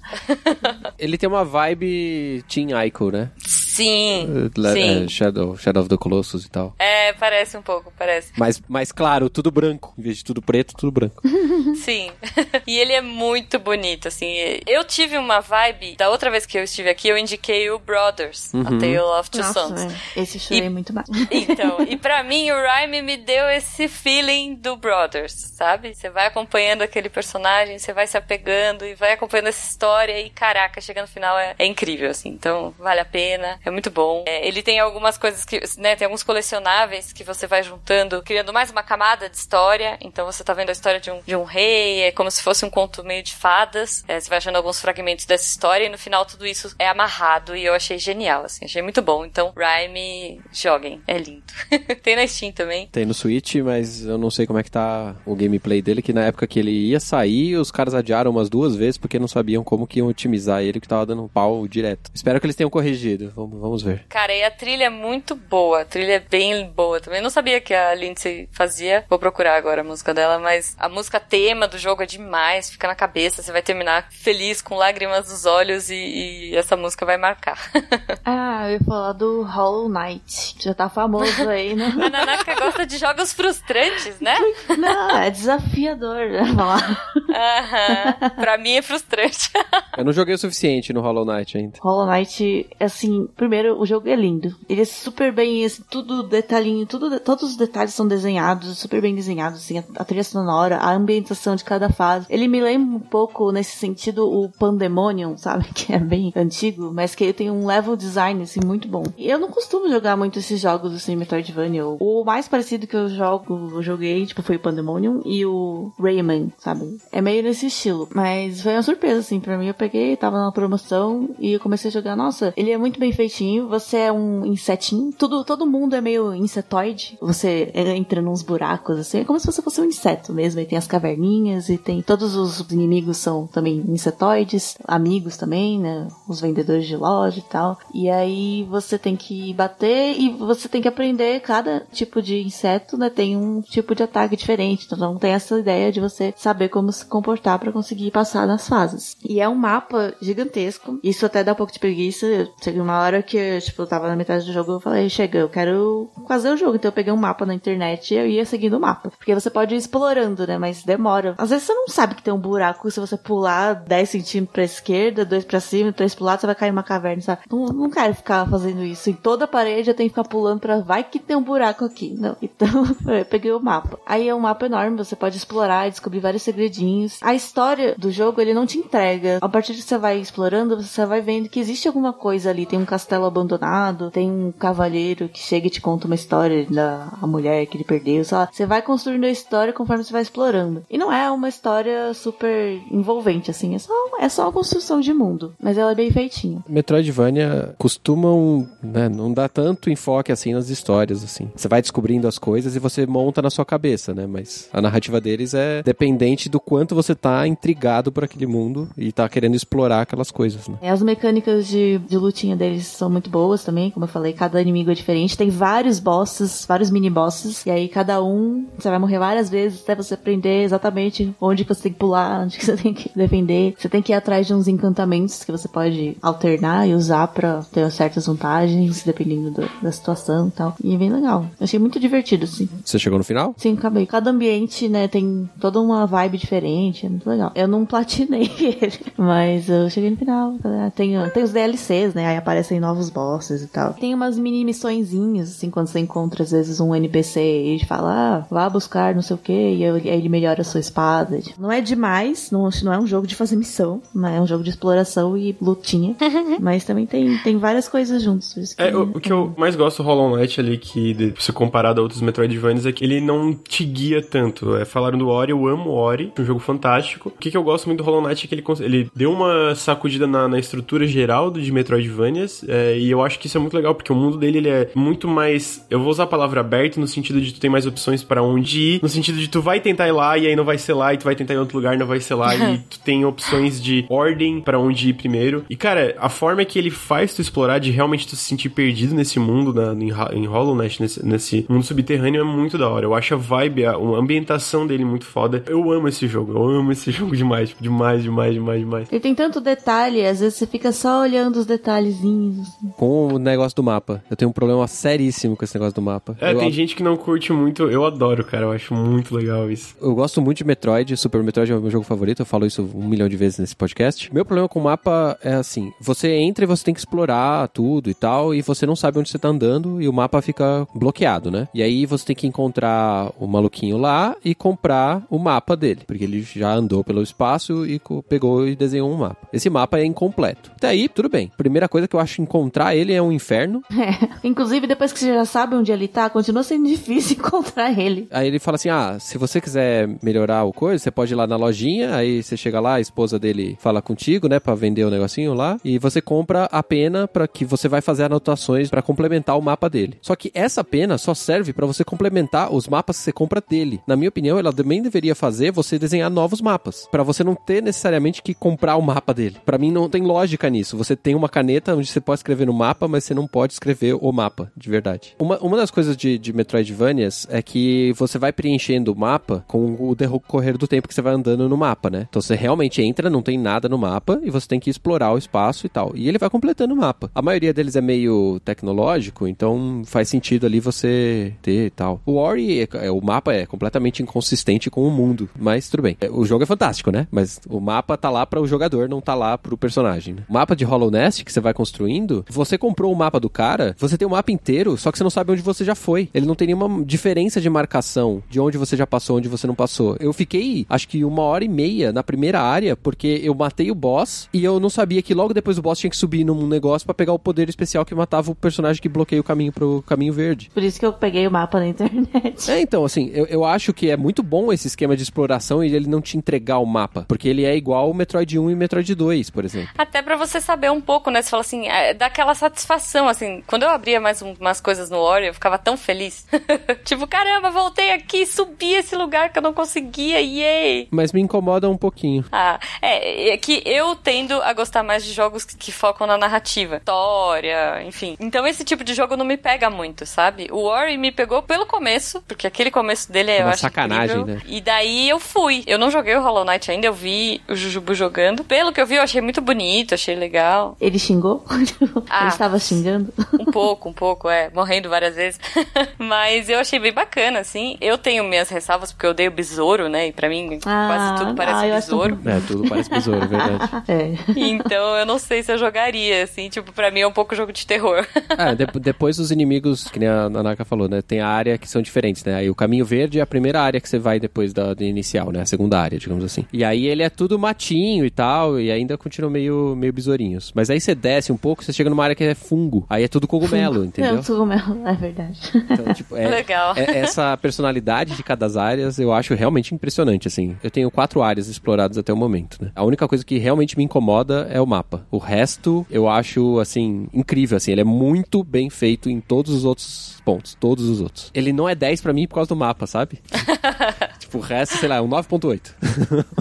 A: Ele tem uma vibe Team Ico, né?
B: Sim,
A: Le-
B: sim.
A: é, Shadow, Shadow of the Colossus e tal.
B: É, parece um pouco, parece.
A: Mas, mas claro, tudo branco. Em vez de tudo preto, tudo branco.
B: Sim. e ele é muito bonito, assim. Eu tive uma vibe, da outra vez que eu estive aqui, eu indiquei o Brothers, A Tale of Two
C: Nossa,
B: Sons.
C: é. esse chorei
B: E-
C: muito mais.
B: Então, e pra mim o Rhyme me deu esse feeling do Brothers, sabe? Você vai acompanhando aquele personagem, você vai se apegando e vai acompanhando essa história e caraca, chega no final é, é incrível, assim. Então, vale a pena, é muito bom. É, ele tem algumas coisas que, né, tem alguns colecionáveis que você vai juntando, criando mais uma camada de história. Então você tá vendo a história de um, de um rei, é como se fosse um conto meio de fadas. É, você vai achando alguns fragmentos dessa história e no final tudo isso é amarrado e eu achei genial, assim, achei muito bom. Então, Rhyme, joguem, é lindo. tem na Steam também.
A: Tem no Switch, mas eu não sei como é que tá o gameplay dele, que na época que ele ia sair, os caras adiaram umas duas vezes porque não sabiam como que iam otimizar ele, que tava dando pau direto. Espero que eles tenham corrigido. Vamos, vamos ver.
B: Cara, e a trilha é muito boa, a trilha é bem boa também. Não sabia que a Lindsay fazia, vou procurar agora a música dela, mas a música tema do jogo é demais, fica na cabeça, você vai terminar feliz, com lágrimas nos olhos e, e essa música vai marcar.
C: Ah, eu ia falar do Hollow Knight. que Já tá famoso aí, né?
B: a Nanaka gosta de jogos frustrantes, né?
C: Não, é desafiador né? falar.
B: Aham. Pra mim é frustrante.
A: Eu não joguei o suficiente no Hollow Knight ainda.
C: Hollow Knight, assim, por primeiro, o jogo é lindo. Ele é super bem, assim, tudo detalhinho, tudo, todos os detalhes são desenhados, super bem desenhados, assim, a, a trilha sonora, a ambientação de cada fase. Ele me lembra um pouco, nesse sentido, o Pandemonium, sabe? Que é bem antigo, mas que ele tem um level design, assim, muito bom. E eu não costumo jogar muito esses jogos, assim, Metroidvania. O mais parecido que eu jogo, eu joguei, tipo, foi o Pandemonium e o Rayman, sabe? É meio nesse estilo. Mas foi uma surpresa, assim, pra mim. Eu peguei, tava na promoção e eu comecei a jogar. Nossa, ele é muito bem feitinho. Você é um insetinho. Tudo, todo mundo é meio insetoide. Você entra nos buracos, assim. É como se você fosse um inseto mesmo. E tem as caverninhas e tem. Todos os inimigos são também insetoides. Amigos também, né? Os vendedores de loja e tal. E aí você tem que bater e você tem que aprender. Cada tipo de inseto, né? Tem um tipo de ataque diferente. Então não tem essa ideia de você saber como se comportar para conseguir passar nas fases. E é um mapa gigantesco. Isso até dá um pouco de preguiça. Cheguei uma hora que, tipo, eu tava na metade do jogo, eu falei, chega, eu quero fazer o jogo. Então eu peguei um mapa na internet e eu ia seguindo o mapa. Porque você pode ir explorando, né? Mas demora. Às vezes você não sabe que tem um buraco. Se você pular 10 centímetros pra esquerda, 2 pra cima, 3 pro lado, você vai cair numa caverna, sabe? Não, não quero ficar fazendo isso. Em toda parede eu tenho que ficar pulando pra vai que tem um buraco aqui. Não. Então, eu peguei o mapa. Aí é um mapa enorme, você pode explorar e descobrir vários segredinhos. A história do jogo, ele não te entrega. A partir de que você vai explorando, você vai vendo que existe alguma coisa ali. Tem um castelo abandonado, tem um cavalheiro que chega e te conta uma história da a mulher que ele perdeu, sei lá. Você vai construindo a história conforme você vai explorando. E não é uma história super envolvente, assim. É só, é só uma construção de mundo. Mas ela é bem feitinha.
A: Metroidvania costumam, né, não dar tanto enfoque assim nas histórias, assim. Você vai descobrindo as coisas e você monta na sua cabeça, né? Mas a narrativa deles é dependente do quanto você tá intrigado por aquele mundo e tá querendo explorar aquelas coisas, né?
C: É, as mecânicas de, de lutinha deles são muito boas também, como eu falei, cada inimigo é diferente. Tem vários bosses, vários mini bosses, e aí cada um você vai morrer várias vezes até você aprender exatamente onde que você tem que pular, onde que você tem que defender. Você tem que ir atrás de uns encantamentos que você pode alternar e usar para ter certas vantagens, dependendo do, da situação e tal. E é bem legal. Eu achei muito divertido, sim.
A: Você chegou no final?
C: Sim, acabei. Cada ambiente, né, tem toda uma vibe diferente, é muito legal. Eu não platinei ele, mas eu cheguei no final. Tem, tem os DLCs, né, aí aparecem novos bosses e tal. Tem umas mini missõezinhas, assim, quando você encontra, às vezes, um NPC e ele fala, ah, vá buscar não sei o que, e aí ele melhora a sua espada. Não é demais, não, não é um jogo de fazer missão, né, é um jogo de exploração e lutinha, mas também tem, tem várias coisas juntos.
D: É, o, o, que eu mais gosto do Hollow Knight ali, que se comparado a outros Metroidvanias, é que ele não te guia tanto. É, falaram do Ori, eu amo Ori, um jogo fantástico. O que, que eu gosto muito do Hollow Knight é que ele, ele deu uma sacudida na, na estrutura geral de Metroidvanias, é, e eu acho que isso é muito legal, porque o mundo dele ele é muito mais. Eu vou usar a palavra aberto no sentido de tu tem mais opções para onde ir, no sentido de tu vai tentar ir lá e aí não vai ser lá, e tu vai tentar ir em outro lugar e não vai ser lá, e tu tem opções de ordem para onde ir primeiro. E cara, a forma que ele faz tu explorar, de realmente tu se sentir perdido nesse mundo, na, em, em Hollow Knight, nesse, nesse mundo subterrâneo, é muito da hora. Eu acho a vibe, a, a ambientação dele muito foda. Eu amo esse jogo, eu amo esse jogo demais, tipo, demais, demais, demais, demais.
C: Ele tem tanto detalhe, às vezes você fica só olhando os detalhezinhos.
A: Com o negócio do mapa. Eu tenho um problema seríssimo com esse negócio do mapa.
D: É,
A: eu
D: tem gente que não curte muito, eu adoro, cara, eu acho muito legal isso.
A: Eu gosto muito de Metroid, Super Metroid é o meu jogo favorito, eu falo isso um milhão de vezes nesse podcast. Meu problema com o mapa é assim, você entra e você tem que explorar tudo e tal, e você não sabe onde você tá andando e o mapa fica bloqueado, né? E aí você tem que encontrar o maluquinho lá e comprar o mapa dele, porque ele já andou pelo espaço e pegou e desenhou um mapa. Esse mapa é incompleto. Até aí, tudo bem. Primeira coisa que eu acho encontrar ele é um inferno.
C: É. Inclusive, depois que você já sabe onde ele tá, continua sendo difícil encontrar ele.
A: Aí ele fala assim: ah, se você quiser melhorar o coisa, você pode ir lá na lojinha, aí você chega lá, a esposa dele fala contigo, né, para vender o negocinho lá, e você compra a pena para que você vai fazer anotações para complementar o mapa dele. Só que essa pena só serve para você complementar os mapas que você compra dele. Na minha opinião, ela também deveria fazer você desenhar novos mapas, para você não ter necessariamente que comprar o mapa dele. Para mim não tem lógica nisso. Você tem uma caneta onde você pode escrever no mapa, mas você não pode escrever o mapa, de verdade. Uma, uma das coisas de, de Metroidvanias é que você vai preenchendo o mapa com o decorrer do tempo que você vai andando no mapa, né? Então você realmente entra, não tem nada no mapa e você tem que explorar o espaço e tal. E ele vai completando o mapa. A maioria deles é meio tecnológico, então faz sentido ali você ter e tal. O Ori, é, é, o mapa é completamente inconsistente com o mundo, mas tudo bem. É, o jogo é fantástico, né? Mas o mapa tá lá para o jogador, não tá lá pro personagem. Né? O mapa de Hollow Nest que você vai construindo Nintendo, você comprou o mapa do cara, você tem o mapa inteiro, só que você não sabe onde você já foi. Ele não tem nenhuma diferença de marcação de onde você já passou, onde você não passou. Eu fiquei, acho que uma hora e meia na primeira área, porque eu matei o boss e eu não sabia que logo depois do boss tinha que subir num negócio para pegar o poder especial que matava o personagem que bloqueia o caminho pro caminho verde.
C: Por isso que eu peguei o mapa na internet.
A: É, então, assim, eu, eu acho que é muito bom esse esquema de exploração e ele não te entregar o mapa, porque ele é igual o Metroid 1 e Metroid 2, por exemplo.
B: Até para você saber um pouco, né? Você fala assim, é, dá aquela satisfação, assim. Quando eu abria mais um, umas coisas no Ori, eu ficava tão feliz. tipo, caramba, voltei aqui, subi esse lugar que eu não conseguia, yay!
A: Mas me incomoda um pouquinho.
B: Ah, é, é que eu tendo a gostar mais de jogos que, que focam na narrativa, história, enfim. Então esse tipo de jogo não me pega muito, sabe? O Ori me pegou pelo começo, porque aquele começo dele é, eu acho
A: sacanagem,
B: incrível.
A: né?
B: E daí eu fui. Eu não joguei o Hollow Knight ainda, eu vi o Jujubu jogando. Pelo que eu vi, eu achei muito bonito, achei legal.
C: Ele xingou?
B: Ah.
C: Ele estava xingando?
B: Um pouco, um pouco, é. Morrendo várias vezes. Mas eu achei bem bacana, assim. Eu tenho minhas ressalvas, porque eu odeio besouro, né? E pra mim,
C: Ah,
B: quase tudo parece
C: ah, eu acho
B: besouro.
A: É, tudo parece besouro, é verdade.
C: É.
B: Então eu não sei se eu jogaria, assim. Tipo, pra mim é um pouco jogo de terror.
A: Ah, de- depois os inimigos, que nem a Nanaka falou, né? Tem a área que são diferentes, né? Aí o caminho verde é a primeira área que você vai depois da, da inicial, né? A segunda área, digamos assim. E aí ele é tudo matinho e tal, e ainda continua meio, meio besourinhos. Mas aí você desce um pouco, você chega numa área que é fungo. Aí é tudo cogumelo, entendeu?
C: Não, cogumelo, é verdade.
A: Então, tipo, é,
B: Legal.
A: é- essa personalidade de cada áreas eu acho realmente impressionante, assim. Eu tenho quatro áreas exploradas até o momento, né? A única coisa que realmente me incomoda é o mapa. O resto eu acho, assim, incrível, assim. Ele é muito bem feito em todos os outros pontos. Todos os outros. Ele não é 10 pra mim por causa do mapa, sabe? tipo, o resto, sei lá, um 9.8.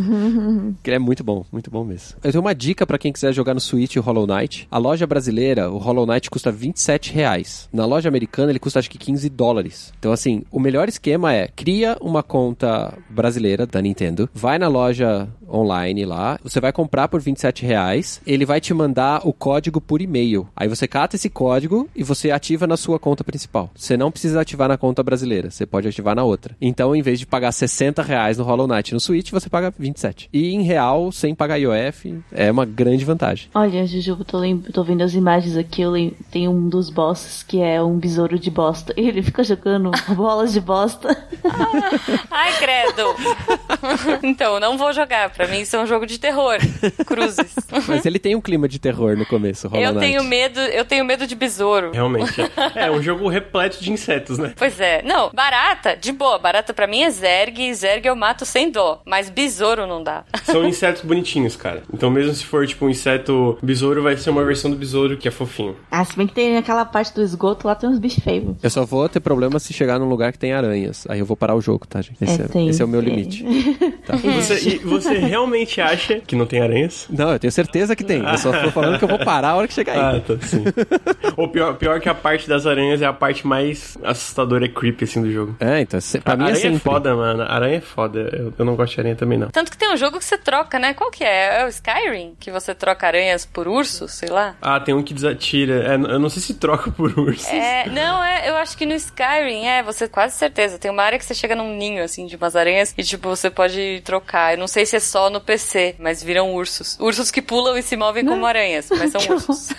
A: que é muito bom, muito bom mesmo. Eu tenho uma dica pra quem quiser jogar no Switch o Hollow Knight. A loja brasileira, o Hollow Knight custa 27 reais. Na loja americana, ele custa acho que 15 dólares. Então, assim, o melhor esquema é cria uma conta brasileira da Nintendo, vai na loja online lá, você vai comprar por 27 reais, ele vai te mandar o código por e-mail. Aí você cata esse código e você ativa na sua conta principal. Você não precisa ativar na conta brasileira, você pode ativar na outra. Então, em vez de pagar 60 reais no Hollow Knight no Switch, você paga 27. E em real, sem pagar IOF, é uma grande vantagem.
C: Olha, Juju, eu tô, tô vendo as imagens aqui, eu lem- tem um dos bosses que é um besouro de bosta. E ele fica jogando bolas de bosta.
B: Ai, credo. então, não vou jogar. Pra mim, isso é um jogo de terror. Cruzes.
A: Mas ele tem um clima de terror no começo, Hollow
B: Eu
A: Knight.
B: tenho medo, eu tenho medo de besouro.
D: Realmente. É, é um jogo repleto de insetos, né?
B: Pois é. Não, barata, de boa. Barata pra mim é zerg, e zerg eu mato sem dó. Mas besouro não dá.
D: São insetos bonitinhos, cara. Então mesmo se for tipo um inseto besouro, vai ser uma versão do besouro que é fofinho.
C: Ah, se bem que tem aquela parte do esgoto lá, tem uns bichos feios.
A: Eu só vou ter problema se chegar num lugar que tem aranhas. Aí eu vou parar o jogo, tá, gente? Esse é,
C: tem-
A: esse é o meu limite. Tá.
D: Você, e você realmente acha que não tem aranhas?
A: Não, eu tenho certeza que tem. Eu só tô falando que eu vou parar a hora que chegar aí.
D: Ah, tá, sim. Ou pior, pior que a parte das aranhas é a parte mais assustadora e creepy, assim, do jogo.
A: É, então, se- pra
D: a
A: mim é
D: aranha
A: sempre.
D: é foda, mano. Aranha é foda. Eu, eu não gosto de aranha também, não.
B: Tanto que tem um jogo que você troca, né? Qual que é? É o Skyrim? Que você troca aranhas por ursos, sei lá?
D: Ah, tem um que desatira. É, eu não sei se troca por urso.
B: É, não, é, eu acho que no Skyrim, é, você quase certeza. Tem uma área que você chega num ninho, assim, de umas aranhas e, tipo, você pode trocar. Eu não sei se é só no PC, mas viram ursos. Ursos que pulam e se movem como aranhas, mas são ursos.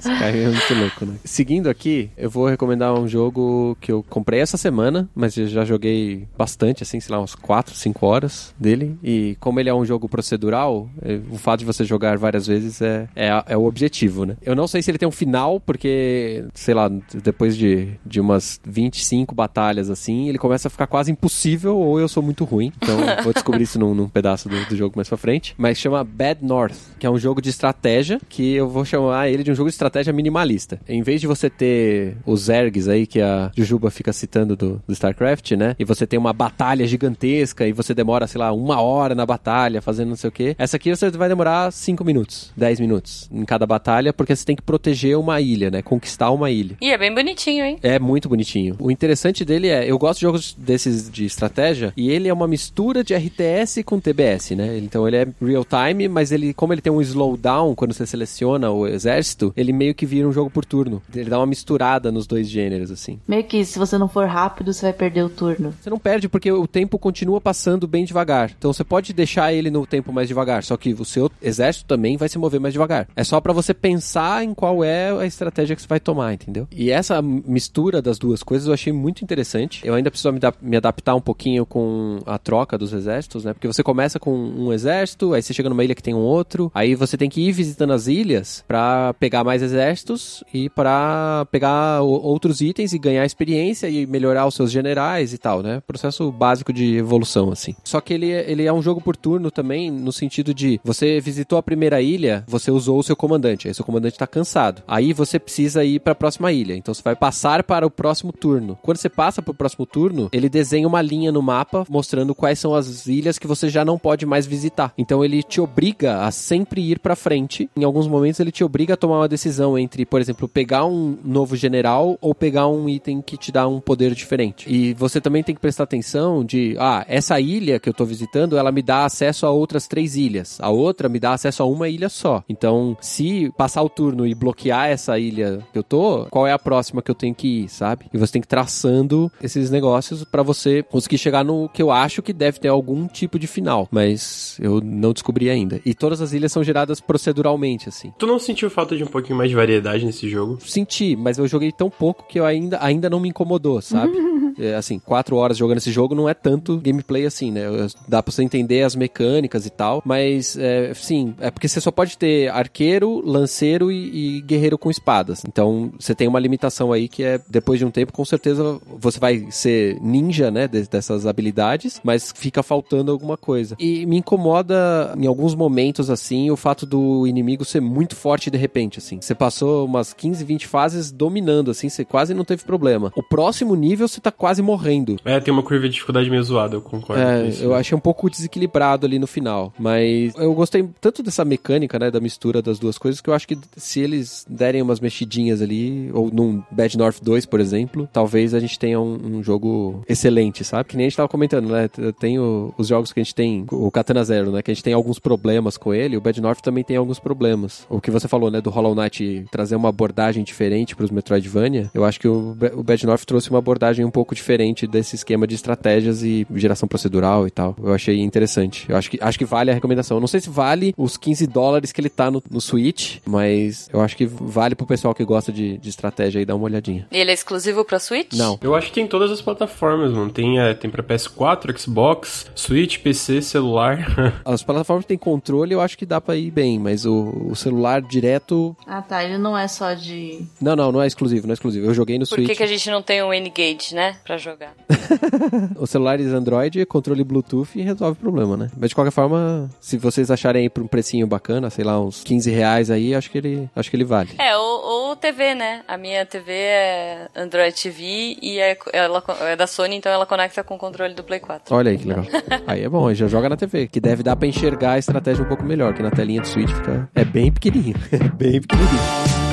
A: Skyrim é muito louco, né? Seguindo aqui, eu vou recomendar um jogo que eu comprei essa semana, mas eu já joguei bastante, assim, sei lá, umas 4, 5 horas dele. E como ele é um jogo procedural, é, o fato de você jogar várias vezes é, é, é o objetivo, né? Eu não sei se ele tem um final, porque, sei lá, depois de, de umas 25 batalhas assim, ele começa a ficar quase impossível ou eu sou muito ruim. Então, eu vou descobrir isso num, num pedaço do, do jogo mais pra frente. Mas chama Bad North, que é um jogo de estratégia, que eu vou chamar ele de um jogo de estratégia minimalista. Em vez de você ter os Zergs aí, que a Jujuba fica citando do, do StarCraft, né? E você tem uma batalha gigantesca e você demora, sei lá, uma hora na batalha fazendo não sei o quê. Essa aqui você vai demorar 5 minutos, 10 minutos em cada batalha, porque você tem que proteger uma ilha, né? Conquistar uma ilha.
B: e é bem bonitinho, hein?
A: É muito bonitinho. O interessante dele é, eu gosto de jogos desses de estratégia e ele é uma mistura de RTS com TBS, né? Então ele é real time, mas ele, como ele tem um slowdown quando você seleciona o exército, ele meio que vira um jogo por turno. Ele dá uma misturada nos dois gêneros, assim.
C: Meio que se você não for rápido, você vai perder o turno.
A: Você não perde porque o tempo continua passando bem devagar. Então você pode deixar ele no tempo mais devagar, só que o seu exército também vai se mover mais devagar. É só para você pensar em qual é a estratégia que você vai tomar, entendeu? E essa mistura das duas coisas eu achei muito interessante. Eu ainda preciso me, me adaptar um pouquinho com a troca dos exércitos, né? Porque você começa com um exército, aí você chega numa ilha que tem um outro, aí você tem que ir visitando as ilhas para pegar mais exércitos e para pegar outros itens e ganhar experiência e melhorar os seus generais e tal, né? Processo básico de evolução, assim. Só que ele, ele é um jogo por turno também, no sentido de você visitou a primeira ilha, você usou o seu comandante, aí seu comandante tá cansado. Aí você precisa ir para a próxima ilha, então você vai passar para o próximo turno. Quando você passa para o próximo turno, ele desenha uma linha no mapa mostrando quais são as ilhas que você já não pode mais visitar. Então ele te obriga a sempre ir para frente. Em alguns momentos ele te obriga a tomar uma decisão entre, por exemplo, pegar um novo general ou pegar um item que te dá um poder diferente. E você também tem que prestar atenção de, ah, essa ilha que eu tô visitando, ela me dá acesso a outras três ilhas. A outra me dá acesso a uma ilha só. Então, se passar o turno e bloquear essa ilha que eu tô, qual é a próxima que eu tenho que ir, sabe? E você tem que ir traçando esses negócios para você conseguir chegar no que eu acho que deve ter algum tipo de final, mas eu não descobri ainda. E todas as ilhas são geradas proceduralmente, assim.
D: Tu não sentiu falta de um pouquinho mais de variedade nesse jogo?
A: Senti, mas eu joguei tão pouco que eu ainda, ainda não me incomodou, sabe? é, assim, quatro horas jogando esse jogo não é tanto gameplay assim, né? Dá pra você entender as mecânicas e tal, mas é, sim, é porque você só pode ter arqueiro, lanceiro e, e guerreiro com espadas. Então você tem uma limitação aí que é depois de um tempo, com certeza você vai ser ninja, né? dessas habilidades, mas fica faltando alguma coisa. E me incomoda em alguns momentos assim o fato do inimigo ser muito forte de repente, assim. Você passou umas 15, 20 fases dominando, assim, você quase não teve problema. O próximo nível você tá quase morrendo.
D: É, tem uma curva de dificuldade meio zoada, eu concordo.
A: É, isso, eu né? achei um pouco desequilibrado ali no final. Mas eu gostei tanto dessa mecânica, né, da mistura das duas coisas, que eu acho que se eles derem umas mexidinhas ali, ou num Bad North 2, por exemplo, talvez a gente tenha um, um jogo excelente, sabe? Que nem a gente tava comentando, né? Tem o, os jogos que a gente tem, o Katana Zero, né? Que a gente tem alguns problemas com ele, o Bad North também tem alguns problemas. O que você falou, né, do Hollow Knight trazer uma abordagem diferente para os Metroidvania, eu acho que o, o Bad North trouxe uma abordagem um pouco pouco diferente desse esquema de estratégias e geração procedural e tal. Eu achei interessante. Eu acho que, acho que vale a recomendação. Eu não sei se vale os 15 dólares que ele tá no, no Switch, mas eu acho que vale pro pessoal que gosta de, de estratégia e dar uma olhadinha.
B: E ele é exclusivo pra Switch?
A: Não.
D: Eu acho que tem todas as plataformas, mano. Tem, é, tem pra PS4, Xbox, Switch, PC, celular.
A: as plataformas têm controle, eu acho que dá pra ir bem, mas o, o celular direto.
C: Ah, tá. Ele não é só de.
A: Não, não, não é exclusivo, não é exclusivo. Eu joguei no
B: Por
A: Switch.
B: Por que, que a gente não tem um N-Gage, né? Para jogar.
A: Os celulares Android, controle Bluetooth e resolve o problema, né? Mas de qualquer forma, se vocês acharem aí por um precinho bacana, sei lá, uns 15 reais aí, acho que ele, acho que ele vale.
B: É, ou, ou TV, né? A minha TV é Android TV e é, ela é da Sony, então ela conecta com o controle do Play 4.
A: Olha aí que legal. aí é bom, aí já joga na TV, que deve dar para enxergar a estratégia um pouco melhor, que na telinha do Switch fica... É bem pequenininho, é bem pequenininho.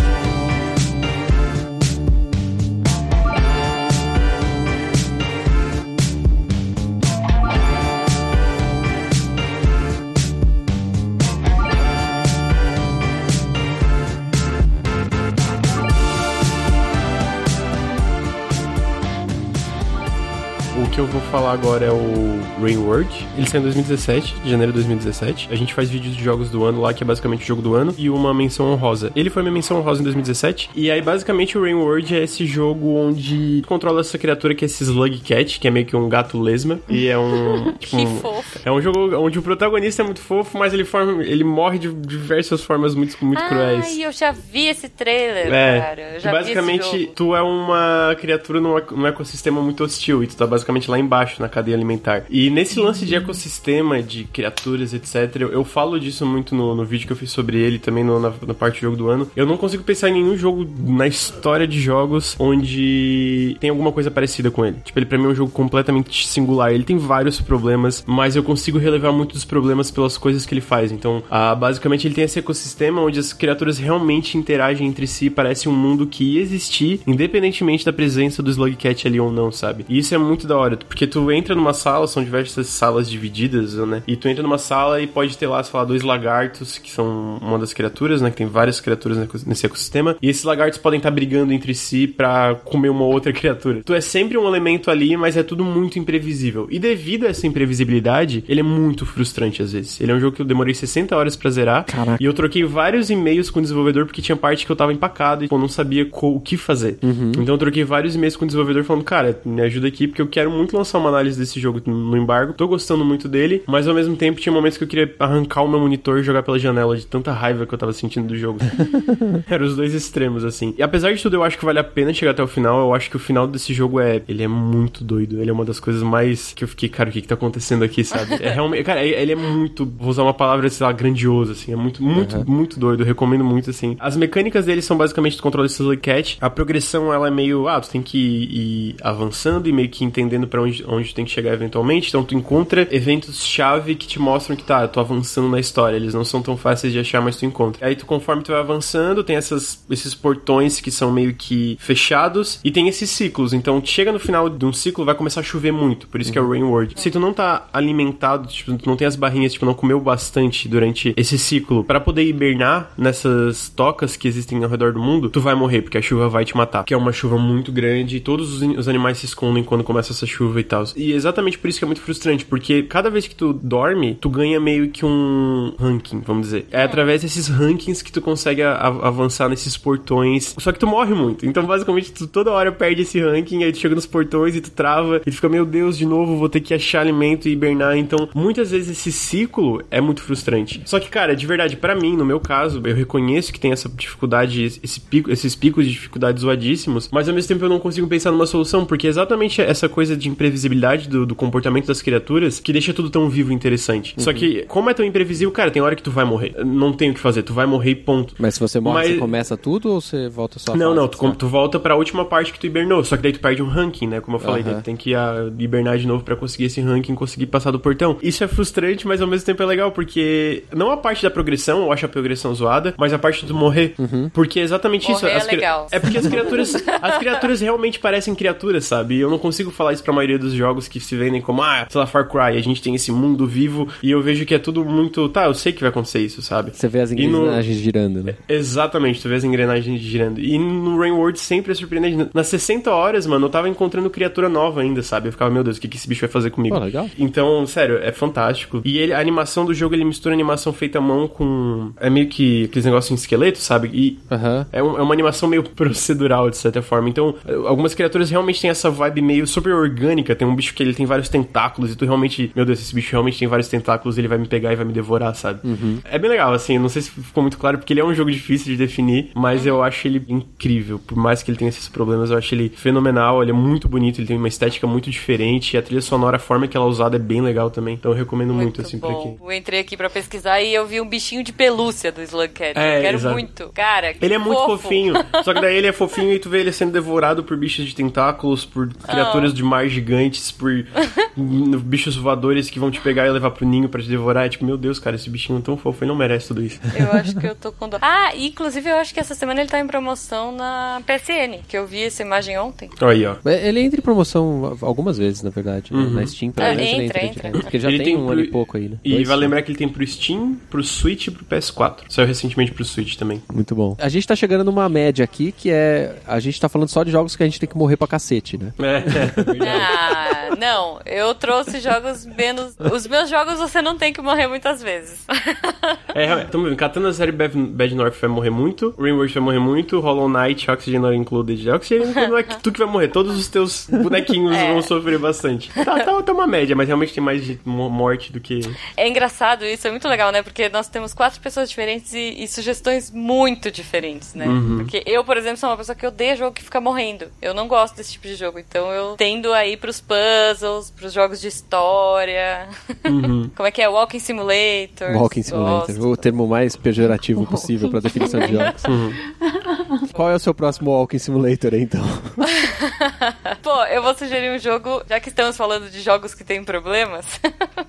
D: Que eu vou falar agora é o Rain World. Ele saiu em 2017, de janeiro de 2017. A gente faz vídeos de jogos do ano lá, que é basicamente o jogo do ano, e uma menção honrosa. Ele foi minha menção honrosa em 2017. E aí, basicamente, o Rain World é esse jogo onde controla essa criatura que é esse Slug Cat, que é meio que um gato lesma. E é um.
B: tipo, que fofo.
D: É um jogo onde o protagonista é muito fofo, mas ele, forma, ele morre de diversas formas muito, muito
B: Ai,
D: cruéis.
B: Ai, eu já vi esse trailer, é, cara. Eu já
D: basicamente, tu é uma criatura num, num ecossistema muito hostil. E tu tá basicamente lá embaixo na cadeia alimentar. E nesse lance de ecossistema, de criaturas, etc., eu, eu falo disso muito no, no, vídeo que eu fiz sobre ele, também no, na, na, parte do jogo do ano. Eu não consigo pensar em nenhum jogo na história de jogos onde tem alguma coisa parecida com ele. Tipo, ele pra mim é um jogo completamente singular. Ele tem vários problemas, mas eu consigo relevar muitos problemas pelas coisas que ele faz. Então, ah, basicamente, ele tem esse ecossistema onde as criaturas realmente interagem entre si. Parece um mundo que ia existir, independentemente da presença do Slugcat ali ou não, sabe? E isso é muito da hora porque tu entra numa sala, são diversas salas divididas, né? E tu entra numa sala e pode ter lá, sei lá, dois lagartos, que são uma das criaturas, né? Que tem várias criaturas nesse ecossistema. E esses lagartos podem estar brigando entre si para comer uma outra criatura. Tu é sempre um elemento ali, mas é tudo muito imprevisível. E devido a essa imprevisibilidade, ele é muito frustrante às vezes. Ele é um jogo que eu demorei 60 horas pra zerar.
A: Caraca.
D: E eu troquei vários e-mails com o desenvolvedor porque tinha parte que eu tava empacado e eu não sabia o que fazer.
A: Uhum.
D: Então eu troquei vários e-mails com o desenvolvedor falando, cara, me ajuda aqui porque eu quero muito lançar uma análise desse jogo no embargo. Tô gostando muito dele, mas ao mesmo tempo tinha momentos que eu queria arrancar o meu monitor e jogar pela janela de tanta raiva que eu tava sentindo do jogo. Eram os dois extremos, assim. E apesar de tudo, eu acho que vale a pena chegar até o final. Eu acho que o final desse jogo é. Ele é muito doido. Ele é uma das coisas mais que eu fiquei, cara, o que que tá acontecendo aqui, sabe? É realmente. Cara, ele é muito. Vou usar uma palavra, sei lá, grandioso, assim. É muito, muito, uhum. muito doido. Eu recomendo muito, assim. As mecânicas dele são basicamente tu controla esse Cat. A progressão, ela é meio. Ah, tu tem que ir avançando e meio que entendendo para onde, onde tem que chegar eventualmente. Então tu encontra eventos-chave que te mostram que tá, tô avançando na história. Eles não são tão fáceis de achar, mas tu encontra. Aí tu, conforme tu vai avançando, tem essas, esses portões que são meio que fechados e tem esses ciclos. Então chega no final de um ciclo, vai começar a chover muito. Por isso uhum. que é o uhum. Rain World. Se tu não tá alimentado, tipo, tu não tem as barrinhas, tipo, não comeu bastante durante esse ciclo para poder hibernar nessas tocas que existem ao redor do mundo, tu vai morrer, porque a chuva vai te matar. Que é uma chuva muito grande e todos os, os animais se escondem quando começa essa chuva e tal. E exatamente por isso que é muito frustrante, porque cada vez que tu dorme, tu ganha meio que um ranking, vamos dizer. É através desses rankings que tu consegue avançar nesses portões. Só que tu morre muito. Então, basicamente, tu toda hora perde esse ranking, aí tu chega nos portões e tu trava, e tu fica, meu Deus, de novo, vou ter que achar alimento e hibernar. Então, muitas vezes esse ciclo é muito frustrante. Só que, cara, de verdade, para mim, no meu caso, eu reconheço que tem essa dificuldade, esse pico, esses picos de dificuldade zoadíssimos, mas ao mesmo tempo eu não consigo pensar numa solução, porque é exatamente essa coisa de imprevisibilidade do, do comportamento das criaturas que deixa tudo tão vivo e interessante. Uhum. Só que, como é tão imprevisível, cara, tem hora que tu vai morrer. Não tem o que fazer, tu vai morrer e ponto.
A: Mas se você morre, Mas... você começa tudo ou você volta só?
D: Não, não, tu, tu, volta pra última parte que tu hibernou. Só que daí tu perde um ranking, né? Como eu falei, uhum. tem que uh, hibernar de novo para conseguir esse ranking, conseguir passar do portão. Isso é frustrante, mas ao mesmo tempo é legal, porque não a parte da progressão, eu acho a progressão zoada, mas a parte do morrer.
A: Uhum.
D: Porque é exatamente
B: morrer
D: isso.
B: É, legal.
D: é porque as criaturas. as criaturas realmente parecem criaturas, sabe? E eu não consigo falar isso pra maioria dos jogos que se vendem como, ah, sei lá, Far Cry, a gente tem esse mundo vivo e eu vejo que é tudo muito. Tá, eu sei que vai acontecer isso, sabe?
A: Você vê as engrenagens no... girando, né?
D: Exatamente, tu vê as engrenagens girando. E no Rain World sempre é surpreendente. Nas 60 horas, mano, eu tava encontrando criatura nova ainda, sabe? Eu ficava, meu Deus, o que, que esse bicho vai fazer comigo?
A: Legal.
D: Então, sério, é fantástico. E ele, a animação do jogo, ele mistura animação feita à mão com. É meio que aqueles negócios em esqueleto, sabe? E
A: uhum.
D: é, um, é uma animação meio procedural, de certa forma. Então, algumas criaturas realmente têm essa vibe meio super orgânica. Tem um bicho que ele tem vários tentáculos e tu realmente, meu Deus, esse bicho realmente tem vários tentáculos, ele vai me pegar e vai me devorar, sabe?
A: Uhum.
D: É bem legal, assim, não sei se ficou muito claro, porque ele é um jogo difícil de definir, mas eu acho ele incrível. Por mais que ele tenha esses problemas, eu acho ele fenomenal, ele é muito bonito, ele tem uma estética muito diferente, e a trilha sonora, a forma que ela é usada é bem legal também. Então eu recomendo muito, muito assim, bom. pra quem.
B: Eu entrei aqui pra pesquisar e eu vi um bichinho de pelúcia do Slugcat.
D: É,
B: eu quero
D: exato.
B: muito. Cara,
D: Ele é
B: fofo.
D: muito fofinho. Só que daí ele é fofinho e tu vê ele sendo devorado por bichos de tentáculos, por criaturas oh. de mar gigantes, por bichos voadores que vão te pegar e levar pro ninho para te devorar. É tipo, meu Deus, cara, esse bichinho é tão fofo, ele não merece tudo isso.
B: Eu acho que eu tô com dó. Ah, inclusive eu acho que essa semana ele tá em promoção na PSN, que eu vi essa imagem ontem.
D: Aí, ó.
A: Ele entra em promoção algumas vezes, na verdade. Né?
D: Uhum.
A: Na Steam, pelo
B: Ah,
A: menos, ele
B: entra,
A: entra. Porque já
D: Ele
A: tem,
D: tem
A: um
D: pro-
A: ano e pouco aí, né?
D: E
A: Dois,
D: vai
A: né?
D: lembrar que ele tem pro Steam, pro Switch e pro PS4. Saiu recentemente pro Switch também.
A: Muito bom. A gente tá chegando numa média aqui que é. A gente tá falando só de jogos que a gente tem que morrer pra cacete, né?
D: É, é verdade.
B: Ah, não. Eu trouxe jogos menos. Os meus jogos você não tem que morrer muitas vezes.
D: É, realmente. Vendo. Katana Zero Bad, Bad North vai morrer muito. Rainworld vai morrer muito. Hollow Knight, Oxygen Not Included. Oxygen não é tu que vai morrer. Todos os teus bonequinhos
B: É.
D: vão sofrer bastante. Tá, tá, tá uma média, mas realmente tem mais morte do que...
B: É engraçado isso, é muito legal, né? Porque nós temos quatro pessoas diferentes e, e sugestões muito diferentes, né? Porque eu, por exemplo, sou uma pessoa que odeia jogo que fica morrendo. Eu não gosto desse tipo de jogo. Então eu tendo aí pros puzzles, pros jogos de história. Como é que é? Walking Simulator.
A: Walking Simulator.
B: Gosto.
A: O termo mais pejorativo possível pra definição de jogos. Qual é o seu próximo Walking Simulator, então?
B: Pô, eu vou sugerir um jogo, já que estamos falando de jogos que têm problemas.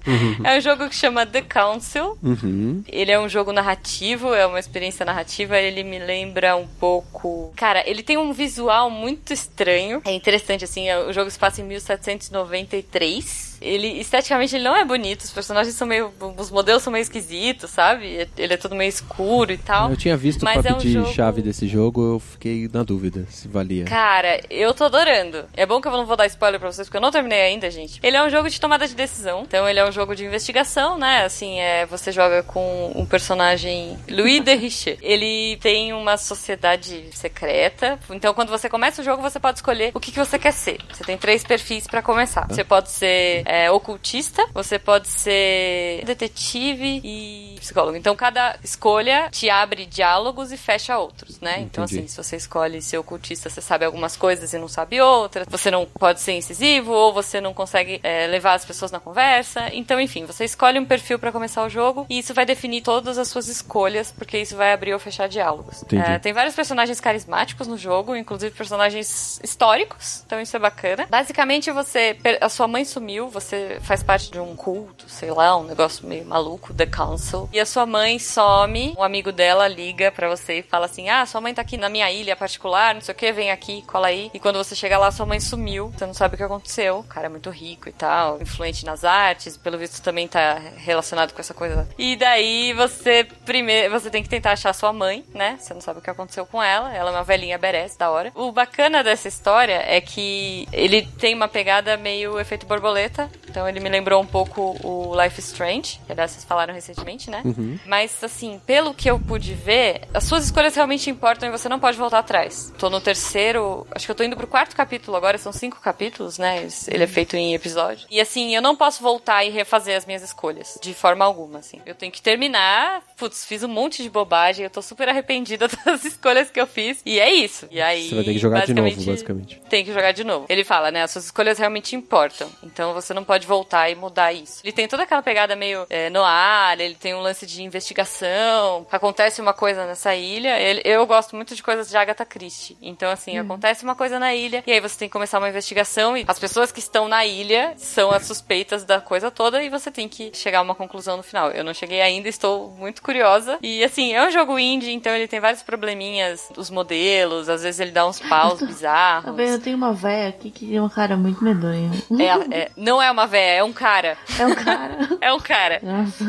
B: Uhum. É um jogo que chama The Council.
A: Uhum.
B: Ele é um jogo narrativo, é uma experiência narrativa. Ele me lembra um pouco. Cara, ele tem um visual muito estranho. É interessante, assim, é, o jogo se passa em 1793 ele esteticamente ele não é bonito, os personagens são meio. Os modelos são meio esquisitos, sabe? Ele é todo meio escuro e tal.
A: Eu tinha visto
B: mas
A: pra
B: é um
A: pedir
B: jogo...
A: chave desse jogo, eu fiquei na dúvida se valia.
B: Cara, eu tô adorando. É bom que eu não vou dar spoiler pra vocês, porque eu não terminei ainda, gente. Ele é um jogo de tomada de decisão. Então ele é um jogo de investigação, né? Assim, é, você joga com um personagem Louis de Richer. Ele tem uma sociedade secreta. Então quando você começa o jogo, você pode escolher o que, que você quer ser. Você tem três perfis para começar. Você pode ser é, ocultista, você pode ser detetive e psicólogo. Então cada escolha te abre diálogos e fecha outros, né?
A: Entendi.
B: Então assim, se você escolhe ser ocultista, você sabe algumas coisas e não sabe outras. Você não pode ser incisivo ou você não consegue é, levar as pessoas na conversa. Então, enfim, você escolhe um perfil para começar o jogo e isso vai definir todas as suas escolhas, porque isso vai abrir ou fechar diálogos. É, tem vários personagens carismáticos no jogo, inclusive personagens históricos. Então isso é bacana. Basicamente, você a sua mãe sumiu, você faz parte de um culto, sei lá, um negócio meio maluco, The Council. E a sua mãe some, um amigo dela liga para você e fala assim: Ah, sua mãe tá aqui na minha ilha particular, não sei o que, vem aqui, cola aí. E quando você chega lá, sua mãe sumiu, você não sabe o que aconteceu. O cara é muito rico e tal, influente nas artes, pelo visto também tá relacionado com essa coisa. E daí você primeiro, você tem que tentar achar sua mãe, né? Você não sabe o que aconteceu com ela. Ela é uma velhinha berés da hora. O bacana dessa história é que ele tem uma pegada meio efeito borboleta. Então ele me lembrou um pouco o Life Strange, que aliás vocês falaram recentemente, né?
A: Uhum.
B: Mas assim, pelo que eu pude ver, as suas escolhas realmente importam e você não pode voltar atrás. Tô no terceiro, acho que eu tô indo pro quarto capítulo agora, são cinco capítulos, né? Ele é feito em episódio. E assim, eu não posso voltar e refazer as minhas escolhas, de forma alguma, assim. Eu tenho que terminar, putz, fiz um monte de bobagem, eu tô super arrependida das escolhas que eu fiz. E é isso. E aí.
A: Você vai ter que jogar de novo, basicamente.
B: Tem que jogar de novo. Ele fala, né? As suas escolhas realmente importam. Então você não pode voltar e mudar isso. Ele tem toda aquela pegada meio é, no ar, ele tem um lance de investigação. Acontece uma coisa nessa ilha. Ele, eu gosto muito de coisas de Agatha Christie. Então, assim,
A: Uhum.
B: acontece uma coisa na ilha, e aí você tem que começar uma investigação, e as pessoas que estão na ilha são as suspeitas da coisa toda, e você tem que chegar a uma conclusão no final. Eu não cheguei ainda, estou muito curiosa. E assim, é um jogo indie, então ele tem vários probleminhas, os modelos, às vezes ele dá uns paus bizarros.
C: Tá vendo? Eu tenho uma véia aqui que é um cara muito medonho.
B: É, é, não é uma véia, é um cara.
C: É um cara.
B: É um cara.
C: Nossa.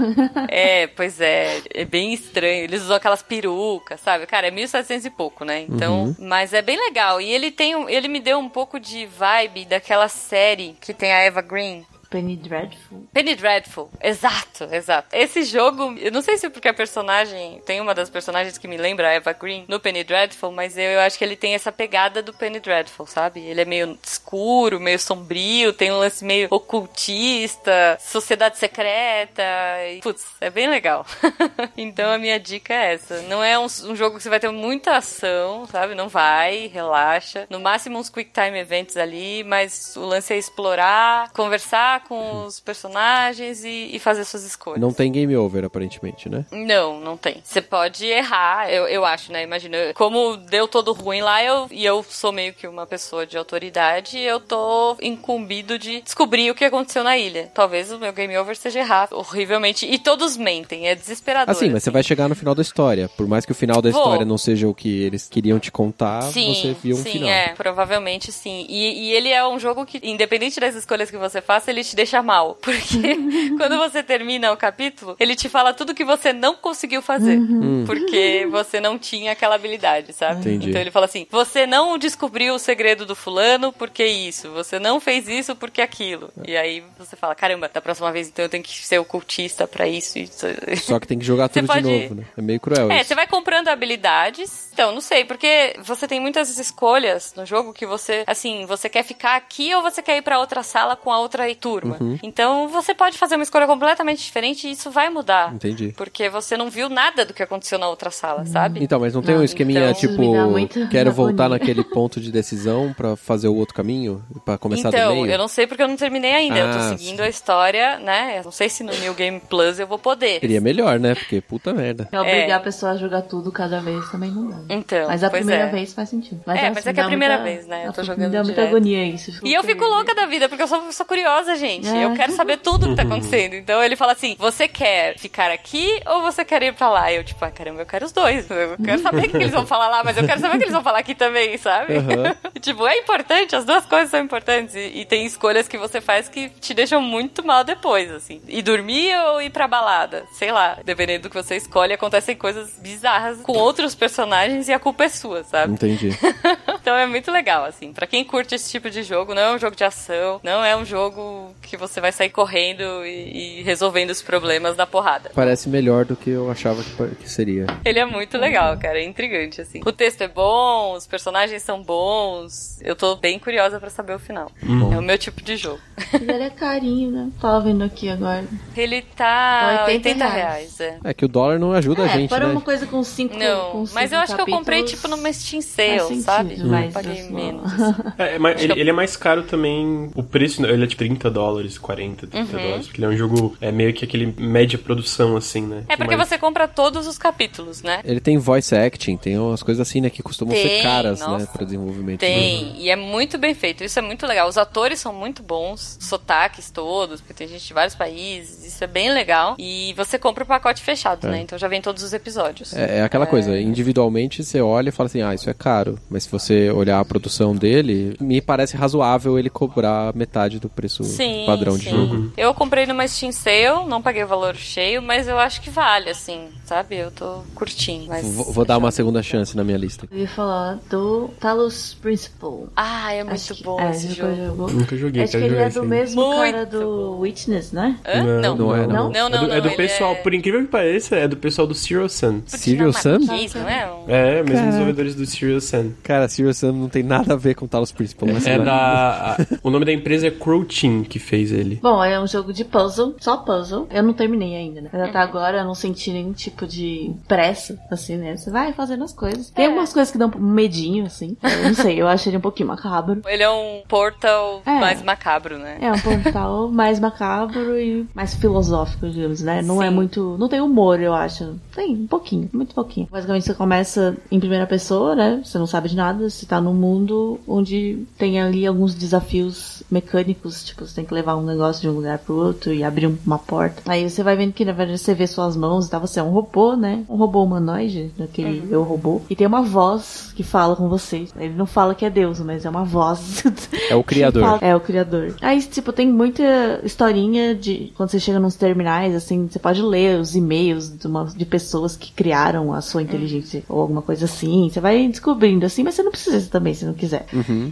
B: É, pois é. É bem estranho. Eles usam aquelas perucas, sabe? Cara, é 1700 e pouco, né? Então, mas é bem legal. E ele tem um, ele me deu um pouco de vibe daquela série que tem a Eva Green.
C: Penny Dreadful.
B: Penny Dreadful. Exato, exato. Esse jogo, eu não sei se é porque a personagem, tem uma das personagens que me lembra a Eva Green no Penny Dreadful, mas eu, eu acho que ele tem essa pegada do Penny Dreadful, sabe? Ele é meio escuro, meio sombrio, tem um lance meio ocultista, sociedade secreta. E, putz, é bem legal. então a minha dica é essa. Não é um, um jogo que você vai ter muita ação, sabe? Não vai, relaxa. No máximo uns quick time events ali, mas o lance é explorar, conversar com os personagens e, e fazer suas escolhas.
A: Não tem game over, aparentemente, né?
B: Não, não tem. Você pode errar, eu, eu acho, né? Imagina, como deu todo ruim lá, eu, e eu sou meio que uma pessoa de autoridade, eu tô incumbido de descobrir o que aconteceu na ilha. Talvez o meu game over seja errar horrivelmente. E todos mentem, é desesperador.
A: Assim, mas você vai chegar no final da história. Por mais que o final da
B: Vou.
A: história não seja o que eles queriam te contar,
B: Sim,
A: você viu um
B: sim,
A: final.
B: é, provavelmente sim. E, e ele é um jogo que, independente das escolhas que você faça, ele te deixa mal. Porque quando você termina o capítulo, ele te fala tudo que você não conseguiu fazer. Porque você não tinha aquela habilidade, sabe?
A: Entendi.
B: Então ele fala assim: você não descobriu o segredo do fulano porque isso, você não fez isso porque aquilo. E aí você fala: caramba, da próxima vez então eu tenho que ser ocultista pra isso. isso.
A: Só que tem que jogar tudo
B: pode-
A: de novo, né? É meio cruel
B: É,
A: isso.
B: você vai comprando habilidades. Então, não sei, porque você tem muitas escolhas no jogo que você, assim, você quer ficar aqui ou você quer ir pra outra sala com a outra turma.
A: Uhum.
B: Então, você pode fazer uma escolha completamente diferente e isso vai mudar.
A: Entendi.
B: Porque você não viu nada do que aconteceu na outra sala, sabe?
A: Então, mas não tem um
B: Não,
A: esqueminha
B: então-
A: tipo, quero voltar naquele ponto de decisão pra fazer o outro caminho? Pra começar do
B: Então,
A: meio?
B: eu não sei porque eu não terminei ainda. eu
A: Ah,
B: tô seguindo a história, né? Eu não sei se no New Game Plus eu vou poder.
A: Seria melhor, né? Porque puta merda.
C: É obrigar
B: É.
C: a pessoa a jogar tudo cada vez também não dá.
B: Então,
C: Mas a
B: pois
C: primeira
B: é.
C: vez faz sentido.
B: É,
C: assim,
B: mas é que é a primeira
C: muita-
B: vez, né? Eu tô jogando
C: Me dá muita
B: direto.
C: agonia isso.
B: E eu fico louca da vida, porque eu sou, sou curiosa, gente.
C: É.
B: Eu quero saber tudo que tá acontecendo. Então ele fala assim: você quer ficar aqui ou você quer ir pra lá? Eu, tipo, ah, caramba, eu quero os dois. Eu quero saber o que eles vão falar lá, mas eu quero saber o que eles vão falar aqui também, sabe?
A: Aham.
B: tipo, é importante, as duas coisas são importantes. E, e tem escolhas que você faz que te deixam muito mal depois, assim. E dormir ou ir pra balada? Sei lá. Dependendo do que você escolhe, acontecem coisas bizarras com outros personagens e a culpa é sua, sabe?
A: Entendi.
B: então é muito legal, assim. Pra quem curte esse tipo de jogo, não é um jogo de ação, não é um jogo que você vai sair correndo e, e resolvendo os problemas da porrada.
A: Parece melhor do que eu achava que, que seria.
B: Ele é muito legal, cara, é intrigante, assim. O texto é bom, os personagens são bons, eu tô bem curiosa pra saber o final. É o meu tipo de jogo.
C: Mas ele é carinho, né? Tava vendo aqui agora.
B: Ele tá
C: 80
B: 80
C: reais.
B: reais, é.
A: É que o dólar não ajuda a
C: é,
A: gente,
C: para
A: né?
C: uma coisa com cinco
B: Não,
C: com
B: mas
C: cinco
B: eu acho que eu comprei, tipo, numa Steam Sale,
C: sentido,
B: sabe?
C: mas
B: Eu paguei
C: assim,
B: menos.
D: É, mas ele, ele é mais caro também. O preço, ele é de 30 dólares, 40, 30
B: Uhum.
D: dólares. Porque ele é um jogo, é meio que aquele média produção, assim, né?
B: É porque
D: Mas-
B: você compra todos os capítulos, né?
A: Ele tem voice acting, tem umas coisas assim, né, que costumam ser
B: Tem,
A: caras, né,
B: nossa.
A: para desenvolvimento.
B: Tem, e é muito bem feito. Isso é muito legal. Os atores são muito bons, sotaques todos, porque tem gente de vários países. Isso é bem legal. E você compra o pacote fechado, né? Então já vem todos os episódios.
A: É, é aquela coisa, individualmente você olha e fala assim, ah, isso é caro. Mas se você olhar a produção dele, me parece razoável ele cobrar metade do preço
B: Sim,
A: padrão de
B: sim.
A: jogo.
B: Eu comprei numa Steam Sale, não paguei o valor cheio, mas eu acho que vale, assim, sabe? Eu tô curtindo. Mas...
A: Vou, vou dar uma segunda chance na minha lista.
C: Eu ia falar do Talos Principle.
B: Ah, é muito
C: Acho que-
B: bom
C: é,
B: esse jogo.
C: vou-
D: Nunca joguei,
C: Acho que ele é do mesmo
B: Muito
C: cara do
B: bom.
C: Witness, né?
B: Hã?
D: Não,
A: não é, não.
B: Não, não,
D: é do,
B: não,
D: é do pessoal,
B: é-
D: por incrível que pareça, é do pessoal do Serial Sun.
A: Serial
B: não é?
D: É, mesmos
A: Caraca.
D: desenvolvedores do Serial Sun.
A: Cara, Serious Sam não tem nada a ver com Talos Principal. Mas
D: É
A: vai.
D: da. o nome da empresa é Crow Team que fez ele.
C: Bom, é um jogo de puzzle, só puzzle. Eu não terminei ainda, né? Mas até agora eu não senti nenhum tipo de pressa, assim, né? Você vai fazendo as coisas. Tem
B: É.
C: algumas coisas que dão um medinho, assim. Eu não sei, eu acho ele um pouquinho macabro.
B: Ele é um portal
C: É.
B: mais macabro, né?
C: É um portal mais macabro e mais filosófico, digamos, né? Não é
B: Sim.
C: muito. Não tem humor, eu acho. Tem, um pouquinho, muito pouquinho. Basicamente você começa em primeira pessoa, né? Você não sabe de nada, você tá num mundo onde tem ali alguns desafios mecânicos, tipo, você tem que levar um negócio de um lugar pro outro e abrir um- uma porta. Aí você vai vendo que na verdade você vê suas mãos e tal, você é um robô, né? Um robô humanoide, daquele eu robô. E tem uma voz que fala com você. Ele não fala que é Deus, mas é uma voz.
A: É o criador.
C: que fala- é, o criador. Aí, tipo, tem muita historinha de quando você chega nos terminais, assim, você pode ler os e-mails de, uma- de pessoas que criaram a sua inteligência ou alguma coisa assim. Você vai descobrindo, assim, mas você não precisa também, se não quiser.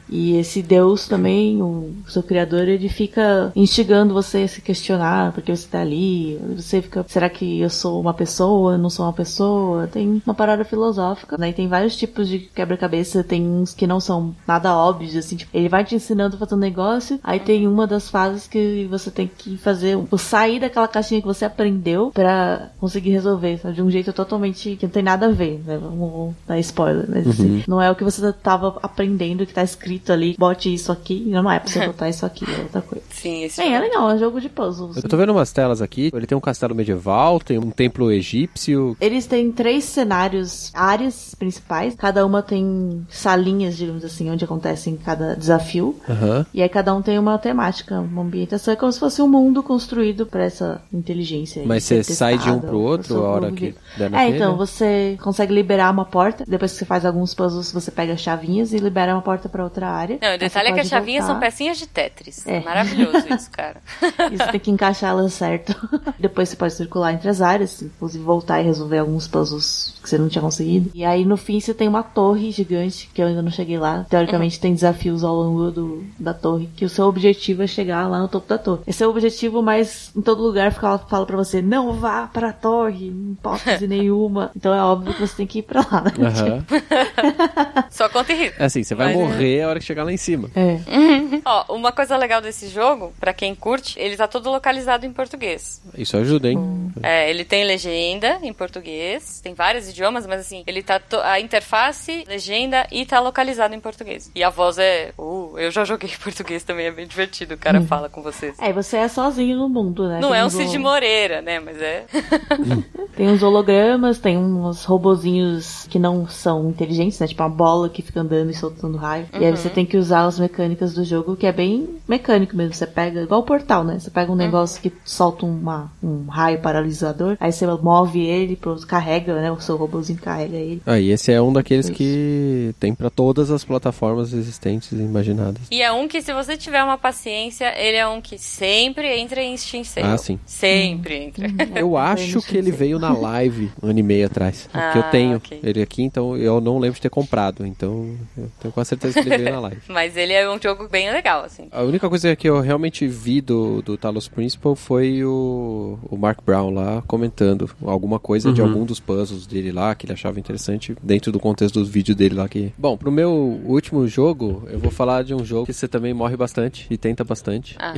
C: E esse Deus também, o seu criador, ele fica instigando você a se questionar porque você tá ali. Você fica, será que eu sou uma pessoa? Eu não sou uma pessoa? Tem uma parada filosófica. Daí tem vários tipos de quebra-cabeça. Tem uns que não são nada óbvios, assim. Tipo, ele vai te ensinando a fazer um negócio. Aí tem uma das fases que você tem que fazer, sair daquela caixinha que você aprendeu pra conseguir resolver, sabe? De um jeito totalmente que não tem nada a ver, né? Vamos dar spoiler, mas assim, não é o que você tava aprendendo que tá escrito ali, bote isso aqui. Não, não é pra você botar isso aqui, é outra coisa.
B: Sim, esse
C: é
B: jogo.
C: legal, é um jogo de puzzles.
A: Eu tô vendo umas telas aqui. Ele tem um castelo medieval, tem um templo egípcio.
C: Eles têm três cenários, áreas principais. Cada uma tem salinhas, digamos assim, onde acontecem cada desafio.
A: Aham.
C: E aí cada um tem uma temática, uma ambientação. É como se fosse um mundo construído pra essa inteligência. aí
A: Mas você sai de um pro outro
C: ou
A: a hora que
C: de-
A: der na
C: É, então, você consegue liberar uma porta. Depois que você faz alguns puzzles, você pega as chavinhas e libera uma porta pra outra área.
B: Não, o detalhe é que as chavinhas são
C: voltar.
B: pecinhas de Tetris.
C: É.
B: Maravilhoso isso, cara.
C: E você tem que encaixá-las certo. Depois você pode circular entre as áreas, inclusive voltar e resolver alguns puzzles que você não tinha conseguido. E aí no fim você tem uma torre gigante, que eu ainda não cheguei lá. Teoricamente tem desafios ao longo do, da torre, que o seu objetivo é chegar lá no topo da torre. Esse é o objetivo, mas em todo lugar fala, fala pra você, não vá pra torre, em hipótese nenhuma. Então é óbvio que você tem que ir pra lá, né?
A: Aham.
B: Só conta e risco.
A: É assim, você vai
B: Mas-
A: morrer a hora que chegar lá em cima.
C: É.
B: Ó, uma coisa legal desse jogo, pra quem curte, ele tá todo localizado em português.
A: Isso ajuda, hein?
C: Hum.
B: É, ele tem legenda em português, tem vários idiomas, mas assim, ele tá to- a interface, legenda e tá localizado em português. E a voz é, uh, eu já joguei em português também, é bem divertido. O cara fala com vocês.
C: É, você é sozinho no mundo, né?
B: Não
C: Tem
B: é um Cid Moreira, né? Mas é.
C: Tem uns hologramas, tem uns robozinhos que não são inteligentes, né? Tipo uma bola que fica andando e soltando raio. E aí você tem que usar as mecânicas do jogo, que é bem mecânico mesmo. Você pega, igual o portal, né? Você pega um negócio que solta uma, um raio paralisador, aí você move ele, carrega, né? O seu robozinho carrega ele.
A: Ah, e esse é um daqueles
C: Isso.
A: que tem pra todas as plataformas existentes e imaginadas.
B: E é um que, se você tiver uma paciência, ele é um que sempre entra em Steam Sale.
A: Ah, sim.
B: Sempre entra.
A: Eu acho que ele veio na live um ano e meio atrás. Porque eu
B: Ah,
A: tenho
B: ok.
A: ele aqui, então eu não lembro de ter comprado. Então eu tenho quase certeza que ele veio na live.
B: Mas ele é um jogo bem legal, assim.
A: A única coisa que eu realmente vi do, do Talos Principal foi o, o Mark Brown lá comentando alguma coisa de algum dos puzzles dele lá que ele achava interessante dentro do contexto dos vídeos dele lá. Que... Bom, pro meu último jogo, eu vou falar de um jogo que você também morre bastante e tenta bastante.
B: Ah.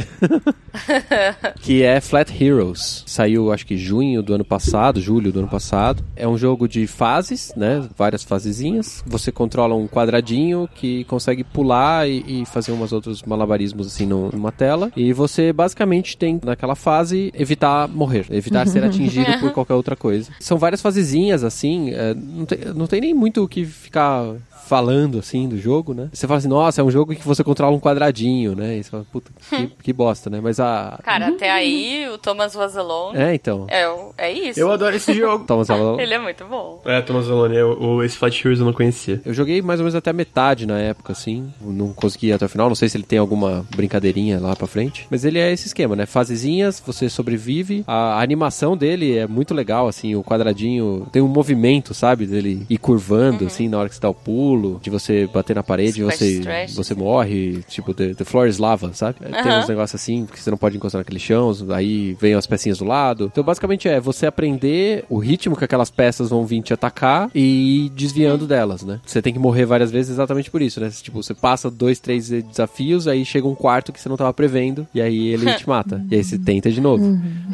A: que é Flat Heroes. Saiu, acho que junho do ano passado, julho do ano passado. É um jogo de fases, né? Várias fasezinhas. Você controla um quadradinho que consegue pular e, e fazer umas outros malabarismos assim numa tela. E você basicamente tem naquela fase evitar morrer, evitar ser atingido por qualquer outra coisa. São várias fasezinhas assim. é, não, tem, não tem nem muito o que ficar falando assim do jogo, né? Você fala assim, nossa, é um jogo que você controla um quadradinho, né? E você fala, puta, que, que bosta, né? Mas a.
B: Cara, até aí, o Thomas Was Alone
A: É, então.
B: é, é isso.
D: Eu adoro esse jogo.
A: Thomas Alva-
B: Ele é muito bom.
D: É, Thomas Alone, eu, o- esse Flat Heroes eu não conhecia.
A: Eu joguei mais ou menos até a metade na época, assim. Não consegui ir até o final. Não sei se ele tem alguma brincadeirinha lá pra frente. Mas ele é esse esquema, né? Fasezinhas, você sobrevive. A, a animação dele é muito legal, assim. O quadradinho tem um movimento, sabe? Dele ir curvando, assim, na hora que você dá o pulo. De você bater na parede e você,
B: stretch.
A: você morre. Tipo, the, the floor is lava, sabe? Tem
B: Aham.
A: uns negócios assim, que você não pode encostar naquele chão. Aí vem as pecinhas do lado. Então, basicamente, é você aprender o ritmo que aquelas peças vão vir te atacar e ir desviando delas, né? Você tem que morrer várias vezes exatamente por isso, né? Tipo, você passa dois, três desafios, aí chega um quarto que você não tava prevendo, e aí ele te mata. E aí você tenta de novo.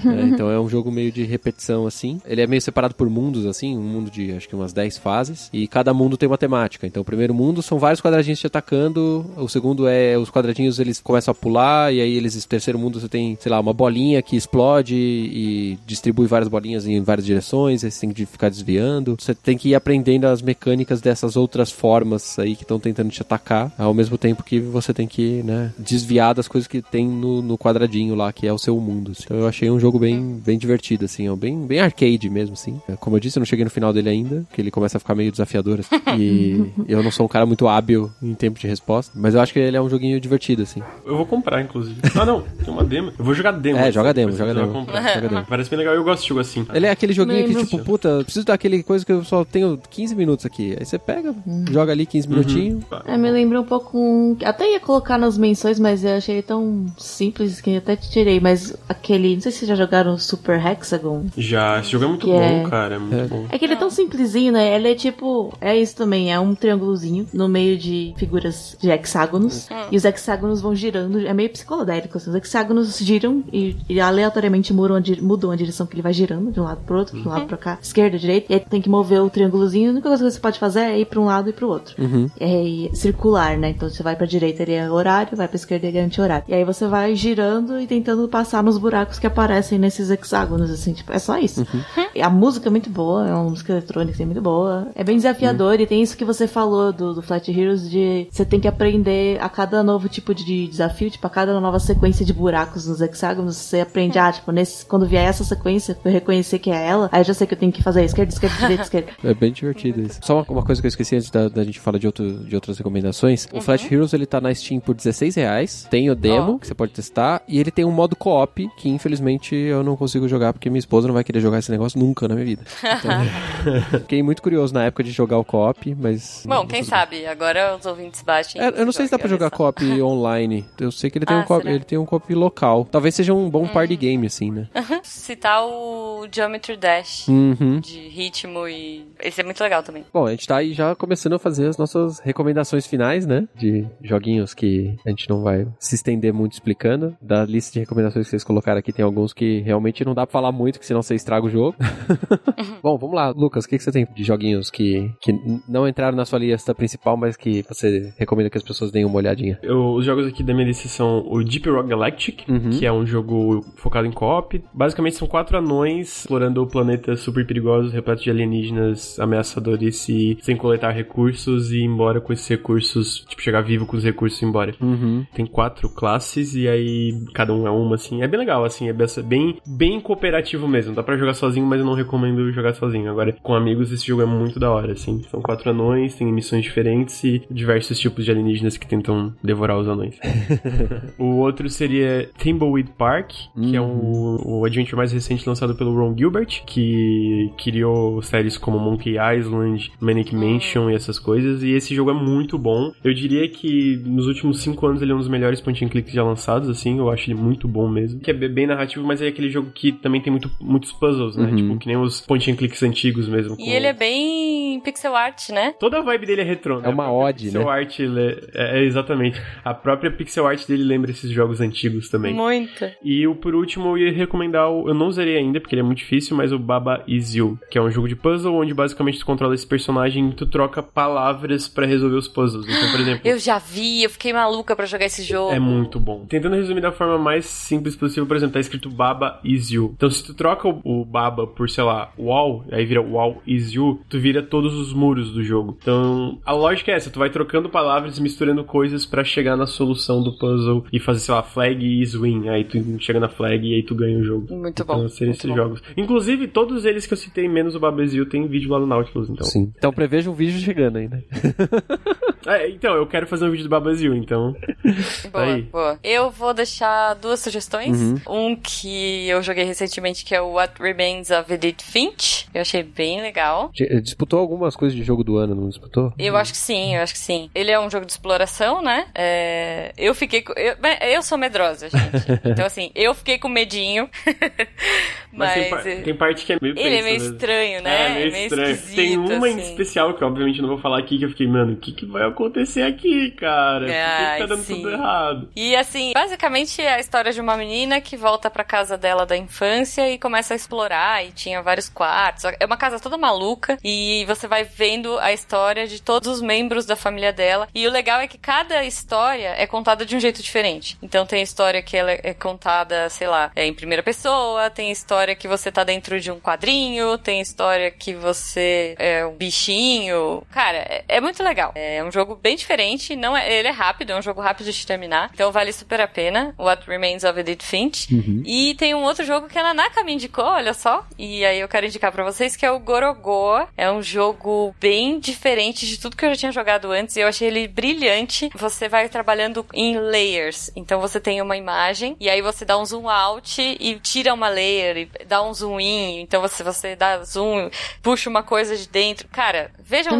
A: né? Então é um jogo meio de repetição, assim. Ele é meio separado por mundos, assim, um mundo de acho que umas 10 fases, e cada mundo tem uma temática. Então o primeiro mundo são vários quadradinhos te atacando, o segundo é os quadradinhos eles começam a pular, e aí eles, o terceiro mundo você tem, sei lá, uma bolinha que explode e distribui várias bolinhas em várias direções, aí você tem que ficar desviando. Você tem que ir aprendendo as mecânicas dessas outras formas aí que estão tentando te atacar, ao mesmo tempo que você tem que, né, desviar das coisas que tem no, no quadradinho lá, que é o seu mundo. assim. Então eu achei um jogo bem, bem divertido, assim, ó, bem, bem arcade mesmo, assim. É, Como eu disse, eu não cheguei no final dele ainda, que ele começa a ficar meio desafiador, assim. E eu não sou um cara muito hábil em tempo de resposta, mas eu acho que ele é um joguinho divertido, assim.
D: Eu vou comprar, inclusive. Ah, não, tem uma demo. Eu vou jogar demo.
A: É, joga demo, joga
D: eu vou
A: demo.
D: comprar.
A: Joga demo.
D: Parece bem legal, eu gosto de jogo assim.
A: Ele é aquele joguinho que, tipo, puta, eu preciso daquele coisa que eu só tenho 15 minutos aqui. Aí você pega, joga ali 15 minutinhos.
C: É, me lembra um pouco um. Até ia colocar nas menções, mas eu achei tão simples que até te tirei. Mas aquele. Não sei se vocês já jogaram Super Hexagon.
D: Já, esse jogo é muito bom,
C: é-
D: cara. É muito bom.
C: É que ele é tão simplesinho, né? Ele é tipo. É isso também, é um triângulozinho no meio de figuras de hexágonos. E os hexágonos vão girando. É meio psicodélico. Assim. Os hexágonos giram e, e aleatoriamente mudam a, di- mudam a direção que ele vai girando, de um lado pro outro, de um lado pra cá, esquerda, direita. E aí tem que mover o triângulozinho. A única coisa que você pode fazer é ir pra um lado e pro outro. É e- circular, né? Então você vai pra direita, ele é horário, vai pra esquerda, ele é anti-horário. E aí você vai girando e tentando passar nos buracos que aparecem nesses hexágonos, assim, tipo, é só isso. E a música é muito boa, é uma música eletrônica assim, muito boa. É bem desafiador e tem isso que você falou do, do Flat Heroes de você tem que aprender a cada novo tipo de desafio, tipo, a cada nova sequência de buracos nos hexágonos, você aprende, ah, tipo, nesse, quando vier essa sequência, eu reconhecer que é ela, aí eu já sei que eu tenho que fazer esquerda, esquerda, direita, esquerda.
A: É bem divertido isso. Só uma, uma coisa que eu esqueci antes da, da gente falar de, outro, de outras recomendações. O Flash Heroes, ele tá na Steam por 16 reais. Tem o demo,
B: Ó.
A: que você pode testar. E ele tem um modo co-op, que infelizmente eu não consigo jogar, porque minha esposa não vai querer jogar esse negócio nunca na minha vida. Então, fiquei muito curioso na época de jogar o co-op, mas...
B: Bom, quem sabe? Agora os ouvintes baixem.
A: É, eu não sei se dá pra jogar co-op online. Eu sei que ele tem,
B: Ah,
A: um co
B: será?
A: ele tem um co-op local. Talvez seja um bom party game, assim, né?
B: Citar o Geometry Dash.
A: Uhum.
B: De ritmo e. Esse é muito legal também.
A: Bom, a gente tá aí já começando a fazer as nossas recomendações finais, né? De joguinhos que a gente não vai se estender muito explicando. Da lista de recomendações que vocês colocaram aqui, tem alguns que realmente não dá pra falar muito, que senão você estraga o jogo. Bom, vamos lá. Lucas, o que, que você tem de joguinhos que, que não entraram na sua lista principal, mas que você recomenda que as pessoas deem uma olhadinha.
D: Eu, os jogos aqui da minha lista são o Deep Rock Galactic, uhum. que é um jogo focado em co-op. Basicamente são quatro anões explorando planetas super perigosos, repletos de alienígenas ameaçadores e sem coletar recursos e ir embora com esses recursos, tipo, chegar vivo com os recursos e ir embora.
A: Uhum.
D: Tem quatro classes e aí cada um é uma, assim. É bem legal, assim, é bem, bem cooperativo mesmo. Dá pra jogar sozinho, mas eu não recomendo jogar sozinho. Agora, com amigos, esse jogo é muito da hora, assim. São quatro anões, tem missões diferentes e diversos tipos de alienígenas que tentam devorar os anões. o outro seria Thimbleweed Park, que é um, o adventure mais recente lançado pelo Ron Gilbert, que criou séries como Monkey Island, Manic Mansion e essas coisas. E esse jogo é muito bom. Eu diria que nos últimos cinco anos ele é um dos melhores point and clicks já lançados, assim. Eu acho ele muito bom mesmo. Que é bem narrativo, mas é aquele jogo que também tem muito, muitos puzzles, né? Uhum. Tipo, que nem os point and clicks antigos mesmo.
B: E ele é bem pixel art, né?
D: Toda a vibe dele é retrô,
A: né? É uma ode,
D: pixel
A: né?
D: art, é, é, exatamente. A própria pixel art dele lembra esses jogos antigos também.
B: Muito.
D: E o por último eu ia recomendar o, eu não usarei ainda porque ele é muito difícil, mas o Baba Is You, que é um jogo de puzzle onde basicamente tu controla esse personagem e tu troca palavras para resolver os puzzles. Então, por exemplo,
B: eu já vi, eu fiquei maluca para jogar esse jogo.
D: É muito bom. Tentando resumir da forma mais simples possível, por exemplo, tá escrito Baba Is You. Então, se tu troca o, o Baba por, sei lá, Wall, aí vira Wall Is You, tu vira todos os muros do jogo. Então, a lógica é essa, tu vai trocando palavras e misturando coisas para chegar na solução do puzzle e fazer, sei lá, flag is win. Aí tu chega na flag e aí tu ganha o jogo.
B: Muito
D: então,
B: bom.
D: Seriam esses bom. jogos. Inclusive, todos eles que eu citei, menos o Babezil, tem vídeo lá no Nautilus, então.
A: Sim. Então preveja um vídeo chegando aí, né?
D: é, então, eu quero fazer um vídeo do Babezil, então.
B: Boa, aí. boa. Eu vou deixar duas sugestões. Uhum. Um que eu joguei recentemente, que é o What Remains of Edith Finch. Eu achei bem legal.
A: Disputou algumas coisas de jogo do ano, não disputou?
B: Eu acho que sim, eu acho que sim. Ele é um jogo de exploração, né? É... Eu fiquei. Eu, eu sou medrosa, gente. então, assim, eu fiquei com medinho.
D: Mas, Mas tem, par tem, parte que é meio
B: Ele é meio mesmo. estranho, né?
D: É, meio, meio estranho. Tem uma assim. em especial que, obviamente, não vou falar aqui, que eu fiquei, mano, o que, que vai acontecer aqui, cara? Por que, que tá dando sim. tudo errado?
B: E, assim, basicamente é a história de uma menina que volta pra casa dela da infância e começa a explorar. E tinha vários quartos. É uma casa toda maluca. E você vai vendo a história de todos os membros da família dela. E o legal é que cada história é contada de um jeito diferente. Então tem história que ela é contada, sei lá, é em primeira pessoa, tem história que você tá dentro de um quadrinho, tem história que você é um bichinho. Cara, é, é muito legal. É um jogo bem diferente, não é, ele é rápido, é um jogo rápido de terminar, então vale super a pena. What Remains of Edith Finch.
A: Uhum.
B: E tem um outro jogo que a Nanaka me indicou, olha só, e aí eu quero indicar para vocês que é o Gorogoa. É um jogo bem diferente de tudo que eu já tinha jogado antes e eu achei ele brilhante. Você vai trabalhando em layers. Então você tem uma imagem e aí você dá um zoom out e tira uma layer e dá um zoom in. Então você, você dá zoom, puxa uma coisa de dentro. Cara, veja
C: é um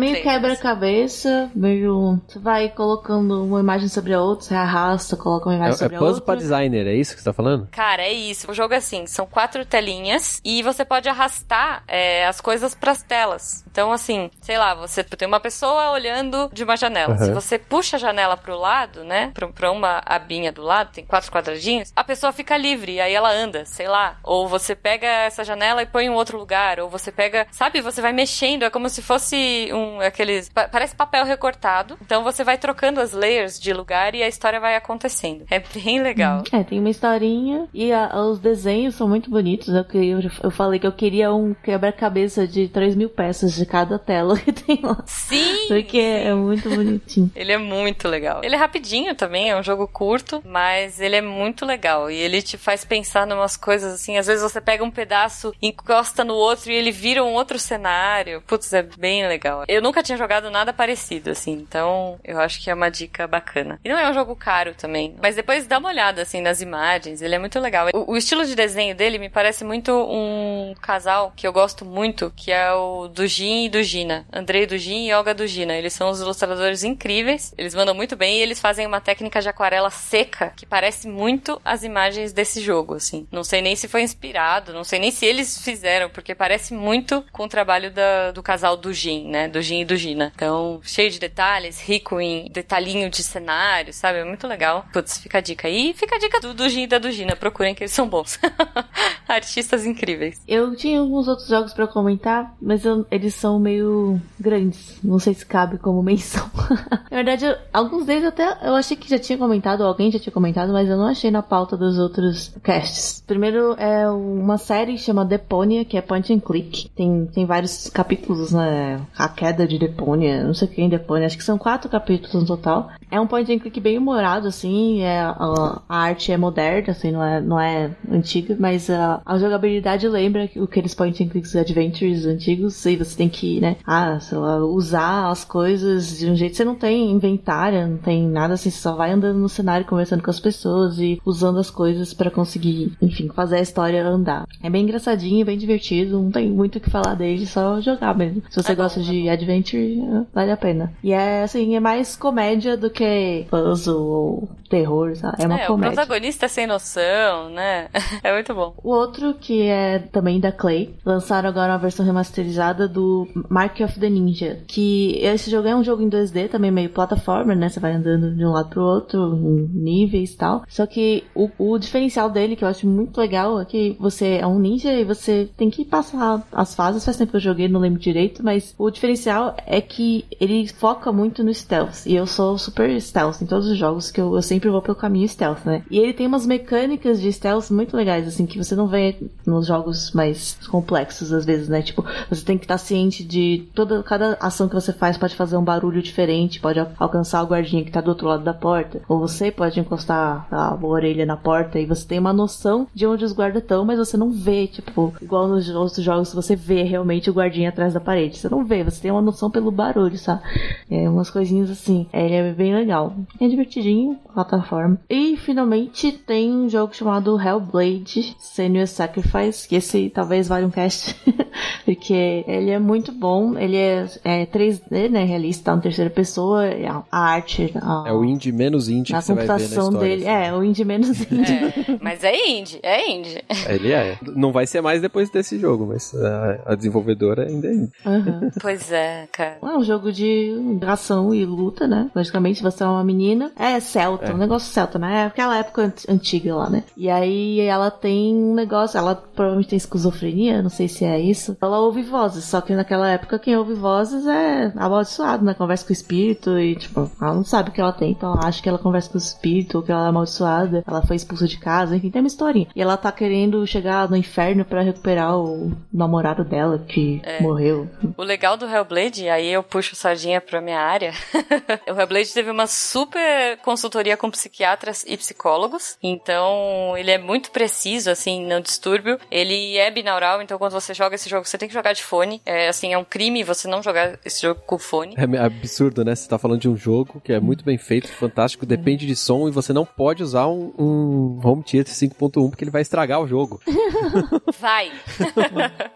C: meio meio. Você vai colocando uma imagem sobre a outra, você arrasta, coloca uma imagem é, sobre
A: é
C: a outra. É
A: puzzle pra designer, é isso que você tá falando?
B: Cara, é isso. O jogo é assim: são quatro telinhas e você pode arrastar é, as coisas pras telas. Então, assim, sei lá, você tem uma pessoa olhando de uma janela. Uhum. Se você puxa a janela pro lado, né? Pra, pra uma abinha do lado, tem quatro quadradinhos, a pessoa fica livre, aí ela anda, sei lá. Ou você pega essa janela e põe em outro lugar. Ou você pega, sabe, você vai mexendo, é como se fosse um aqueles. Parece papel recortado. Então você vai trocando as layers de lugar e a história vai acontecendo. É bem legal.
C: É, tem uma historinha e a, os desenhos são muito bonitos. Eu, eu, eu falei que eu queria um quebra-cabeça de 3 mil peças de cada tela que tem lá.
B: Sim!
C: Porque é muito bonitinho.
B: ele é muito legal. Ele é rapidinho também, é um jogo curto, mas ele é muito legal. E ele te faz pensar em umas coisas assim. Às vezes você pega um pedaço, encosta no outro e ele vira um outro cenário. Putz, é bem legal. Eu nunca tinha jogado nada parecido, assim. Então, eu acho que é uma dica bacana. E não é um jogo caro também. Mas depois dá uma olhada, assim, nas imagens. Ele é muito legal. O, o estilo de desenho dele me parece muito um casal que eu gosto muito, que é o Dujin e Dujina. Andrei Dujin e Olga Dujina. Eles são os ilustradores incríveis. Eles mandam muito bem e eles fazem uma técnica de aquarela seca que parece muito as imagens desse jogo, assim. Não sei nem se foi inspirado, não sei nem se eles fizeram, porque parece muito com o trabalho da, do casal Dujin, né? Dujin e Dujina. Então, cheio de detalhes, rico em detalhinho de cenário, sabe? É muito legal. Putz, fica a dica aí. Fica a dica do Dujin e da Dujina. Procurem que eles são bons. Artistas incríveis.
C: Eu tinha alguns outros jogos pra comentar, mas eu- eles são meio grandes. Não sei se cabe como menção. Na verdade, eu- alguns deles até eu achei que já tinha comentado, ou alguém já tinha comentado, mas eu não achei na pauta dos outros casts. Primeiro é uma série que chama Deponia, que é point and click. Tem, tem vários capítulos, né? A queda de Deponia, não sei quem Deponia, acho que são quatro capítulos no total. É um point and click bem humorado, assim, é, a, a arte é moderna, assim, não é, não é antiga, mas a, a jogabilidade lembra que- aqueles point and clicks adventures antigos, e você tem que, né, ah, sei lá, usar as coisas de um jeito, você não tem inventário, não tem nada assim, você só vai andando no cenário conversando com as pessoas e usando as coisas pra conseguir, enfim, fazer a história andar. É bem engraçadinho, bem divertido, não tem muito o que falar dele, só jogar mesmo. Se você
B: É bom,
C: gosta
B: é
C: de adventure, é, vale a pena. E é assim, é mais comédia do que puzzle ou terror, sabe? É uma
B: é, o
C: comédia.
B: protagonista é sem noção, né? É muito bom.
C: O outro, que é também da Clay, lançaram agora uma versão remasterizada do Mark of the Ninja. Que esse jogo é um jogo em 2D, também meio plataforma, né? Você vai andando de um lado pro outro, em níveis e tal. Só que o, o diferencial dele, que eu acho muito legal, é que você é um ninja e você tem que passar as fases. Faz tempo que eu joguei, não lembro direito, mas o diferencial é que ele foca muito no stealth. E eu sou super stealth em todos os jogos, que eu, eu sempre vou pelo caminho stealth, né? E ele tem umas mecânicas de stealth muito legais, assim, que você não vê nos jogos mais complexos, às vezes, né? Tipo, você tem que estar ciente de toda, cada ação que você faz pode fazer um barulho diferente, pode al- alcançar o guardinha que tá do outro lado da porta, ou você pode encostar a orelha na porta e você tem uma noção de onde os guardas estão, mas você não vê, tipo, igual nos outros jogos você vê realmente o guardinha atrás da parede. Você não vê, você tem uma noção pelo barulho, sabe? É umas coisinhas assim. É, é bem legal. É divertidinho, plataforma. E finalmente tem um jogo chamado Hellblade Senua's Sacrifice, que esse talvez valha um cast. Porque ele é muito bom, ele é, é 3D, né? Realista, na terceira pessoa, a, a arte, a,
A: É o indie menos indie
C: a
A: que você vai ver na
C: computação
A: história.
C: dele.
A: assim.
C: É, o indie menos indie.
B: É, mas é indie, é indie.
A: Ele é. Não vai ser mais depois desse jogo, mas a, a desenvolvedora ainda é indie.
C: Aham.
B: Pois é, cara.
C: É um jogo de ação e luta, né? Logicamente, você é uma menina. É celta,
A: É.
C: um negócio celta, né? É aquela época ant- antiga lá, né? E aí ela tem um negócio, ela provavelmente tem esquizofrenia, não sei se é isso. Ela ouve vozes, só que naquela época quem ouve vozes é amaldiçoado, né? Conversa com o espírito e, tipo, ela não sabe o que ela tem, então ela acha que ela conversa com o espírito ou que ela é amaldiçoada, ela foi expulsa de casa, enfim, tem uma historinha. E ela tá querendo chegar no inferno pra recuperar o namorado dela que
B: É.
C: morreu.
B: O legal do Hellblade, aí eu puxo sardinha pra minha área. o Hellblade teve uma super consultoria com psiquiatras e psicólogos. Então, ele é muito preciso, assim, no distúrbio. Ele é binaural, então quando você joga esse jogo, você tem que jogar de fone. É, assim, é um crime você não jogar esse jogo com fone.
A: É absurdo, né? Você tá falando de um jogo que é muito bem feito, fantástico, depende de som e você não pode usar um, um Home Theater 5.1 porque ele vai estragar o jogo.
B: Vai!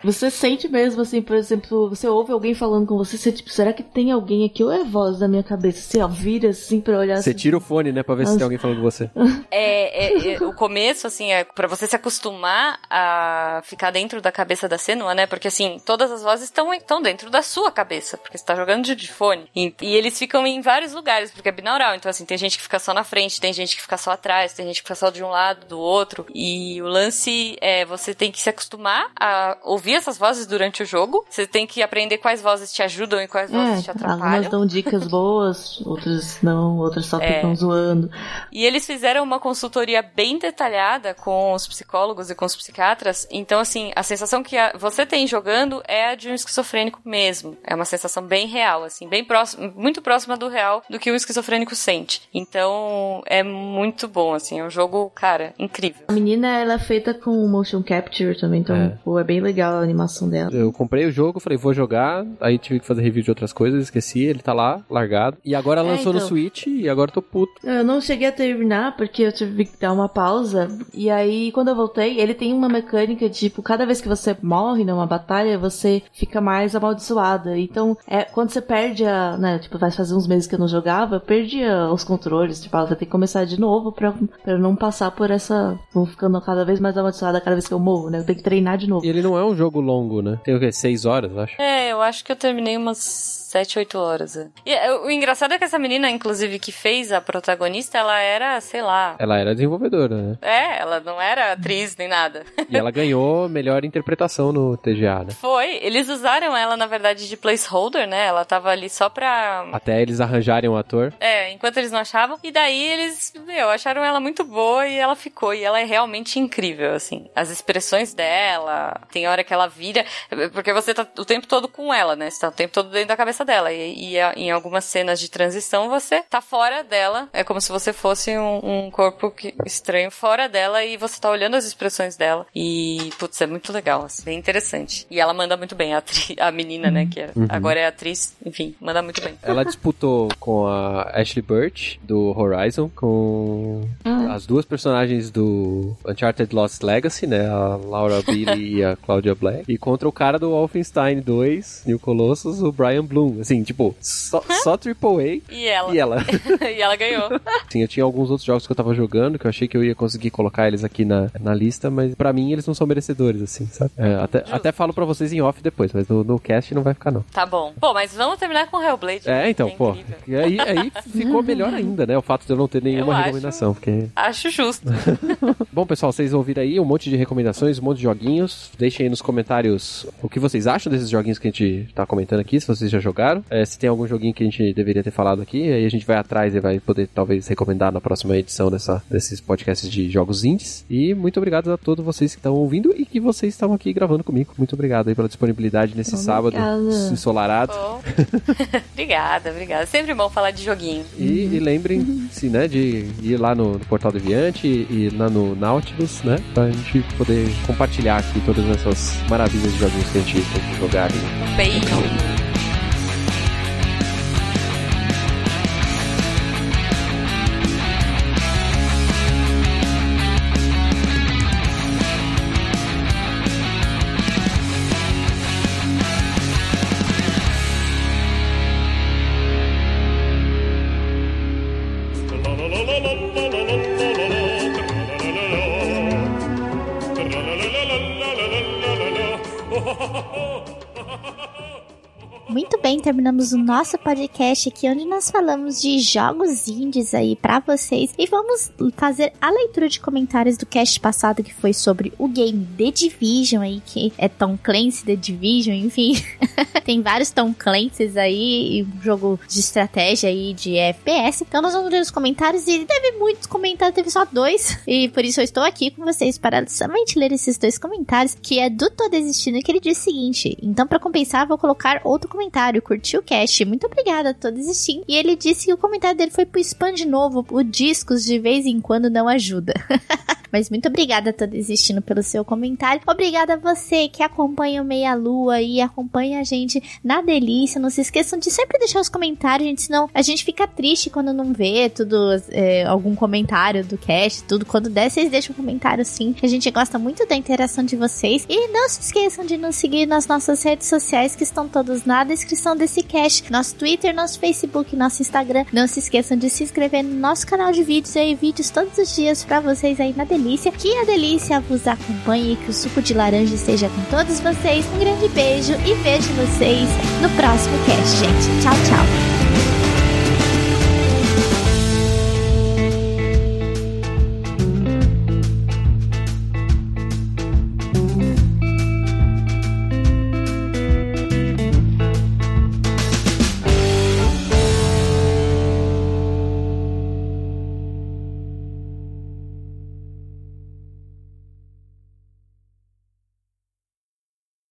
C: Você sente mesmo, assim, por exemplo, você ouve alguém falando com você, você, tipo, será que tem alguém aqui ou é voz da minha cabeça? Você ó, vira assim pra olhar
A: Você
C: assim.
A: tira o fone, né, pra ver se
C: Nossa.
A: tem alguém falando com você.
B: É, é- é- o começo, assim, é pra você se acostumar a ficar dentro da cabeça da Senua, né? Porque, assim, todas as vozes estão estão dentro da sua cabeça, porque você tá jogando de- de fone. E, e eles ficam em vários lugares, porque é binaural. Então, assim, tem gente que fica só na frente, tem gente que fica só atrás, tem gente que fica só de um lado, do outro. E o lance é você tem que se acostumar a ouvir essas vozes durante o jogo. Você tem que aprender quais vozes te ajudam e quais vozes te
C: É, algumas
B: atrapalham.
C: Dicas boas, outras não, outras só
B: É.
C: ficam zoando.
B: E eles fizeram uma consultoria bem detalhada com os psicólogos e com os psiquiatras. Então, assim, a sensação que a- você tem jogando é a de um esquizofrênico mesmo. É uma sensação bem real, assim, bem próxima, muito próxima do real do que o esquizofrênico sente. Então, é muito bom, assim, é um jogo, cara, incrível.
C: A menina, ela é feita com motion capture também, então,
A: É.
C: pô, é bem legal a animação dela.
A: Eu comprei o jogo, falei, vou jogar, aí tive que fazer review de outras coisas, esqueci, ele tá lá, largado. E agora
C: É,
A: lançou no
C: então.
A: Switch e agora eu tô puto.
C: Eu não cheguei a terminar porque eu tive que dar uma pausa. E aí, quando eu voltei, ele tem uma mecânica de, tipo, cada vez que você morre numa batalha, você fica mais amaldiçoada. Então, é quando você perde a. Né, tipo, vai fazer uns meses que eu não jogava, eu perdi a- os controles. Tipo, ah, vou ter que começar de novo pra, pra eu não passar por essa. Vou ficando cada vez mais amaldiçoada cada vez que eu morro, né? Eu tenho que treinar de novo.
A: E ele não é um jogo longo, né? Tem o quê? Seis horas, eu acho.
B: É, eu acho que eu terminei umas 7, 8 horas. é. E é, o engraçado é que essa menina, inclusive, que fez a protagonista, ela era, sei lá.
A: Ela era desenvolvedora, né?
B: É, ela não era atriz nem nada.
A: E ela ganhou melhor interpretação no TGA, né?
B: Foi. Eles usaram ela, na verdade, de placeholder, né? Ela tava ali só pra.
A: Até eles arranjarem um ator.
B: É, enquanto eles não achavam. E daí eles, meu, acharam ela muito boa e ela ficou. E ela é realmente incrível, assim. As expressões dela, tem hora que ela vira. Porque você tá o tempo todo com ela, né? Você tá o tempo todo dentro da cabeça dela. E, e a- em algumas cenas de transição você tá fora dela. É como se você fosse um, um corpo que- estranho fora dela e você tá olhando as expressões dela. E, putz, é muito legal, assim, bem interessante. E ela manda muito bem, a, atri- a menina, né? Que é- agora é atriz, enfim, manda muito bem.
A: Ela disputou com a Ashley Burch, do Horizon, com as duas personagens do Uncharted Lost Legacy, né? A Laura Bailey e a Claudia Black. E contra o cara do Wolfenstein 2, New Colossus, o Brian Bloom. Assim, tipo, só, só AAA
B: E ela.
A: e ela.
B: e ela ganhou.
A: Sim, eu tinha alguns outros jogos que eu tava jogando que eu achei que eu ia conseguir colocar eles aqui na, na lista, mas pra mim eles não são merecedores, assim, sabe? É, até, até falo pra vocês em off depois, mas no, no cast não vai ficar, não.
B: Tá bom. Pô, mas vamos terminar com Hellblade.
A: É, então,
B: que
A: pô. E aí, aí ficou melhor ainda, né? O fato de eu não ter nenhuma
B: Eu acho.
A: recomendação. Porque...
B: Acho justo.
A: Bom, pessoal, vocês ouviram aí um monte de recomendações, um monte de joguinhos. Deixem aí nos comentários o que vocês acham desses joguinhos que a gente tá comentando aqui, se vocês já jogaram. É, se tem algum joguinho que a gente deveria ter falado aqui, aí a gente vai atrás e vai poder talvez recomendar na próxima edição dessa, desses podcasts de jogos indies. E muito obrigado a todos vocês que estão ouvindo e que vocês estão aqui gravando comigo. Muito obrigado aí pela disponibilidade nesse sábado
C: Obrigada.
A: ensolarado.
B: Bom. obrigada, obrigada. Sempre bom falar de joguinho.
A: E, e lembrem-se, né, de ir lá no, no Portal Deviante e, e lá no Nautilus, né, pra gente poder compartilhar aqui todas essas maravilhas de joguinhos que a gente tem que jogar.
B: Um beijo.
E: Nosso podcast aqui onde nós falamos de jogos indies aí pra vocês e vamos fazer a leitura de comentários do cast passado que foi sobre o game The Division aí, que é Tom Clancy The Division, enfim. Tem vários Tom Clancy's aí, um jogo de estratégia aí de FPS. Então nós vamos ler os comentários e teve muitos comentários, teve só dois. E por isso eu estou aqui com vocês para somente ler esses dois comentários, que é do Tô Desistindo, que ele diz o seguinte: Então, para compensar, vou colocar outro comentário. Curtiu o cast? Muito obrigada, Tô Desistindo. E ele disse que o comentário dele foi pro spam de novo. O discos de vez em quando não ajuda. Mas muito obrigada, tô desistindo pelo seu comentário. Obrigada a você que acompanha o Meia Lua e acompanha a gente na delícia. Não se esqueçam de sempre deixar os comentários, gente, senão a gente fica triste quando não vê tudo, é, algum comentário do cast, tudo. Quando der, vocês deixam um comentário sim. A gente gosta muito da interação de vocês. E não se esqueçam de nos seguir nas nossas redes sociais que estão todos na descrição desse cast. Nosso Twitter, nosso Facebook, nosso Instagram. Não se esqueçam de se inscrever no nosso canal de vídeos aí, vídeos todos os dias pra vocês aí na delícia. Que a delícia vos acompanhe e que o suco de laranja esteja com todos vocês. Um grande beijo e vejo vocês no próximo cast, gente. Tchau, tchau.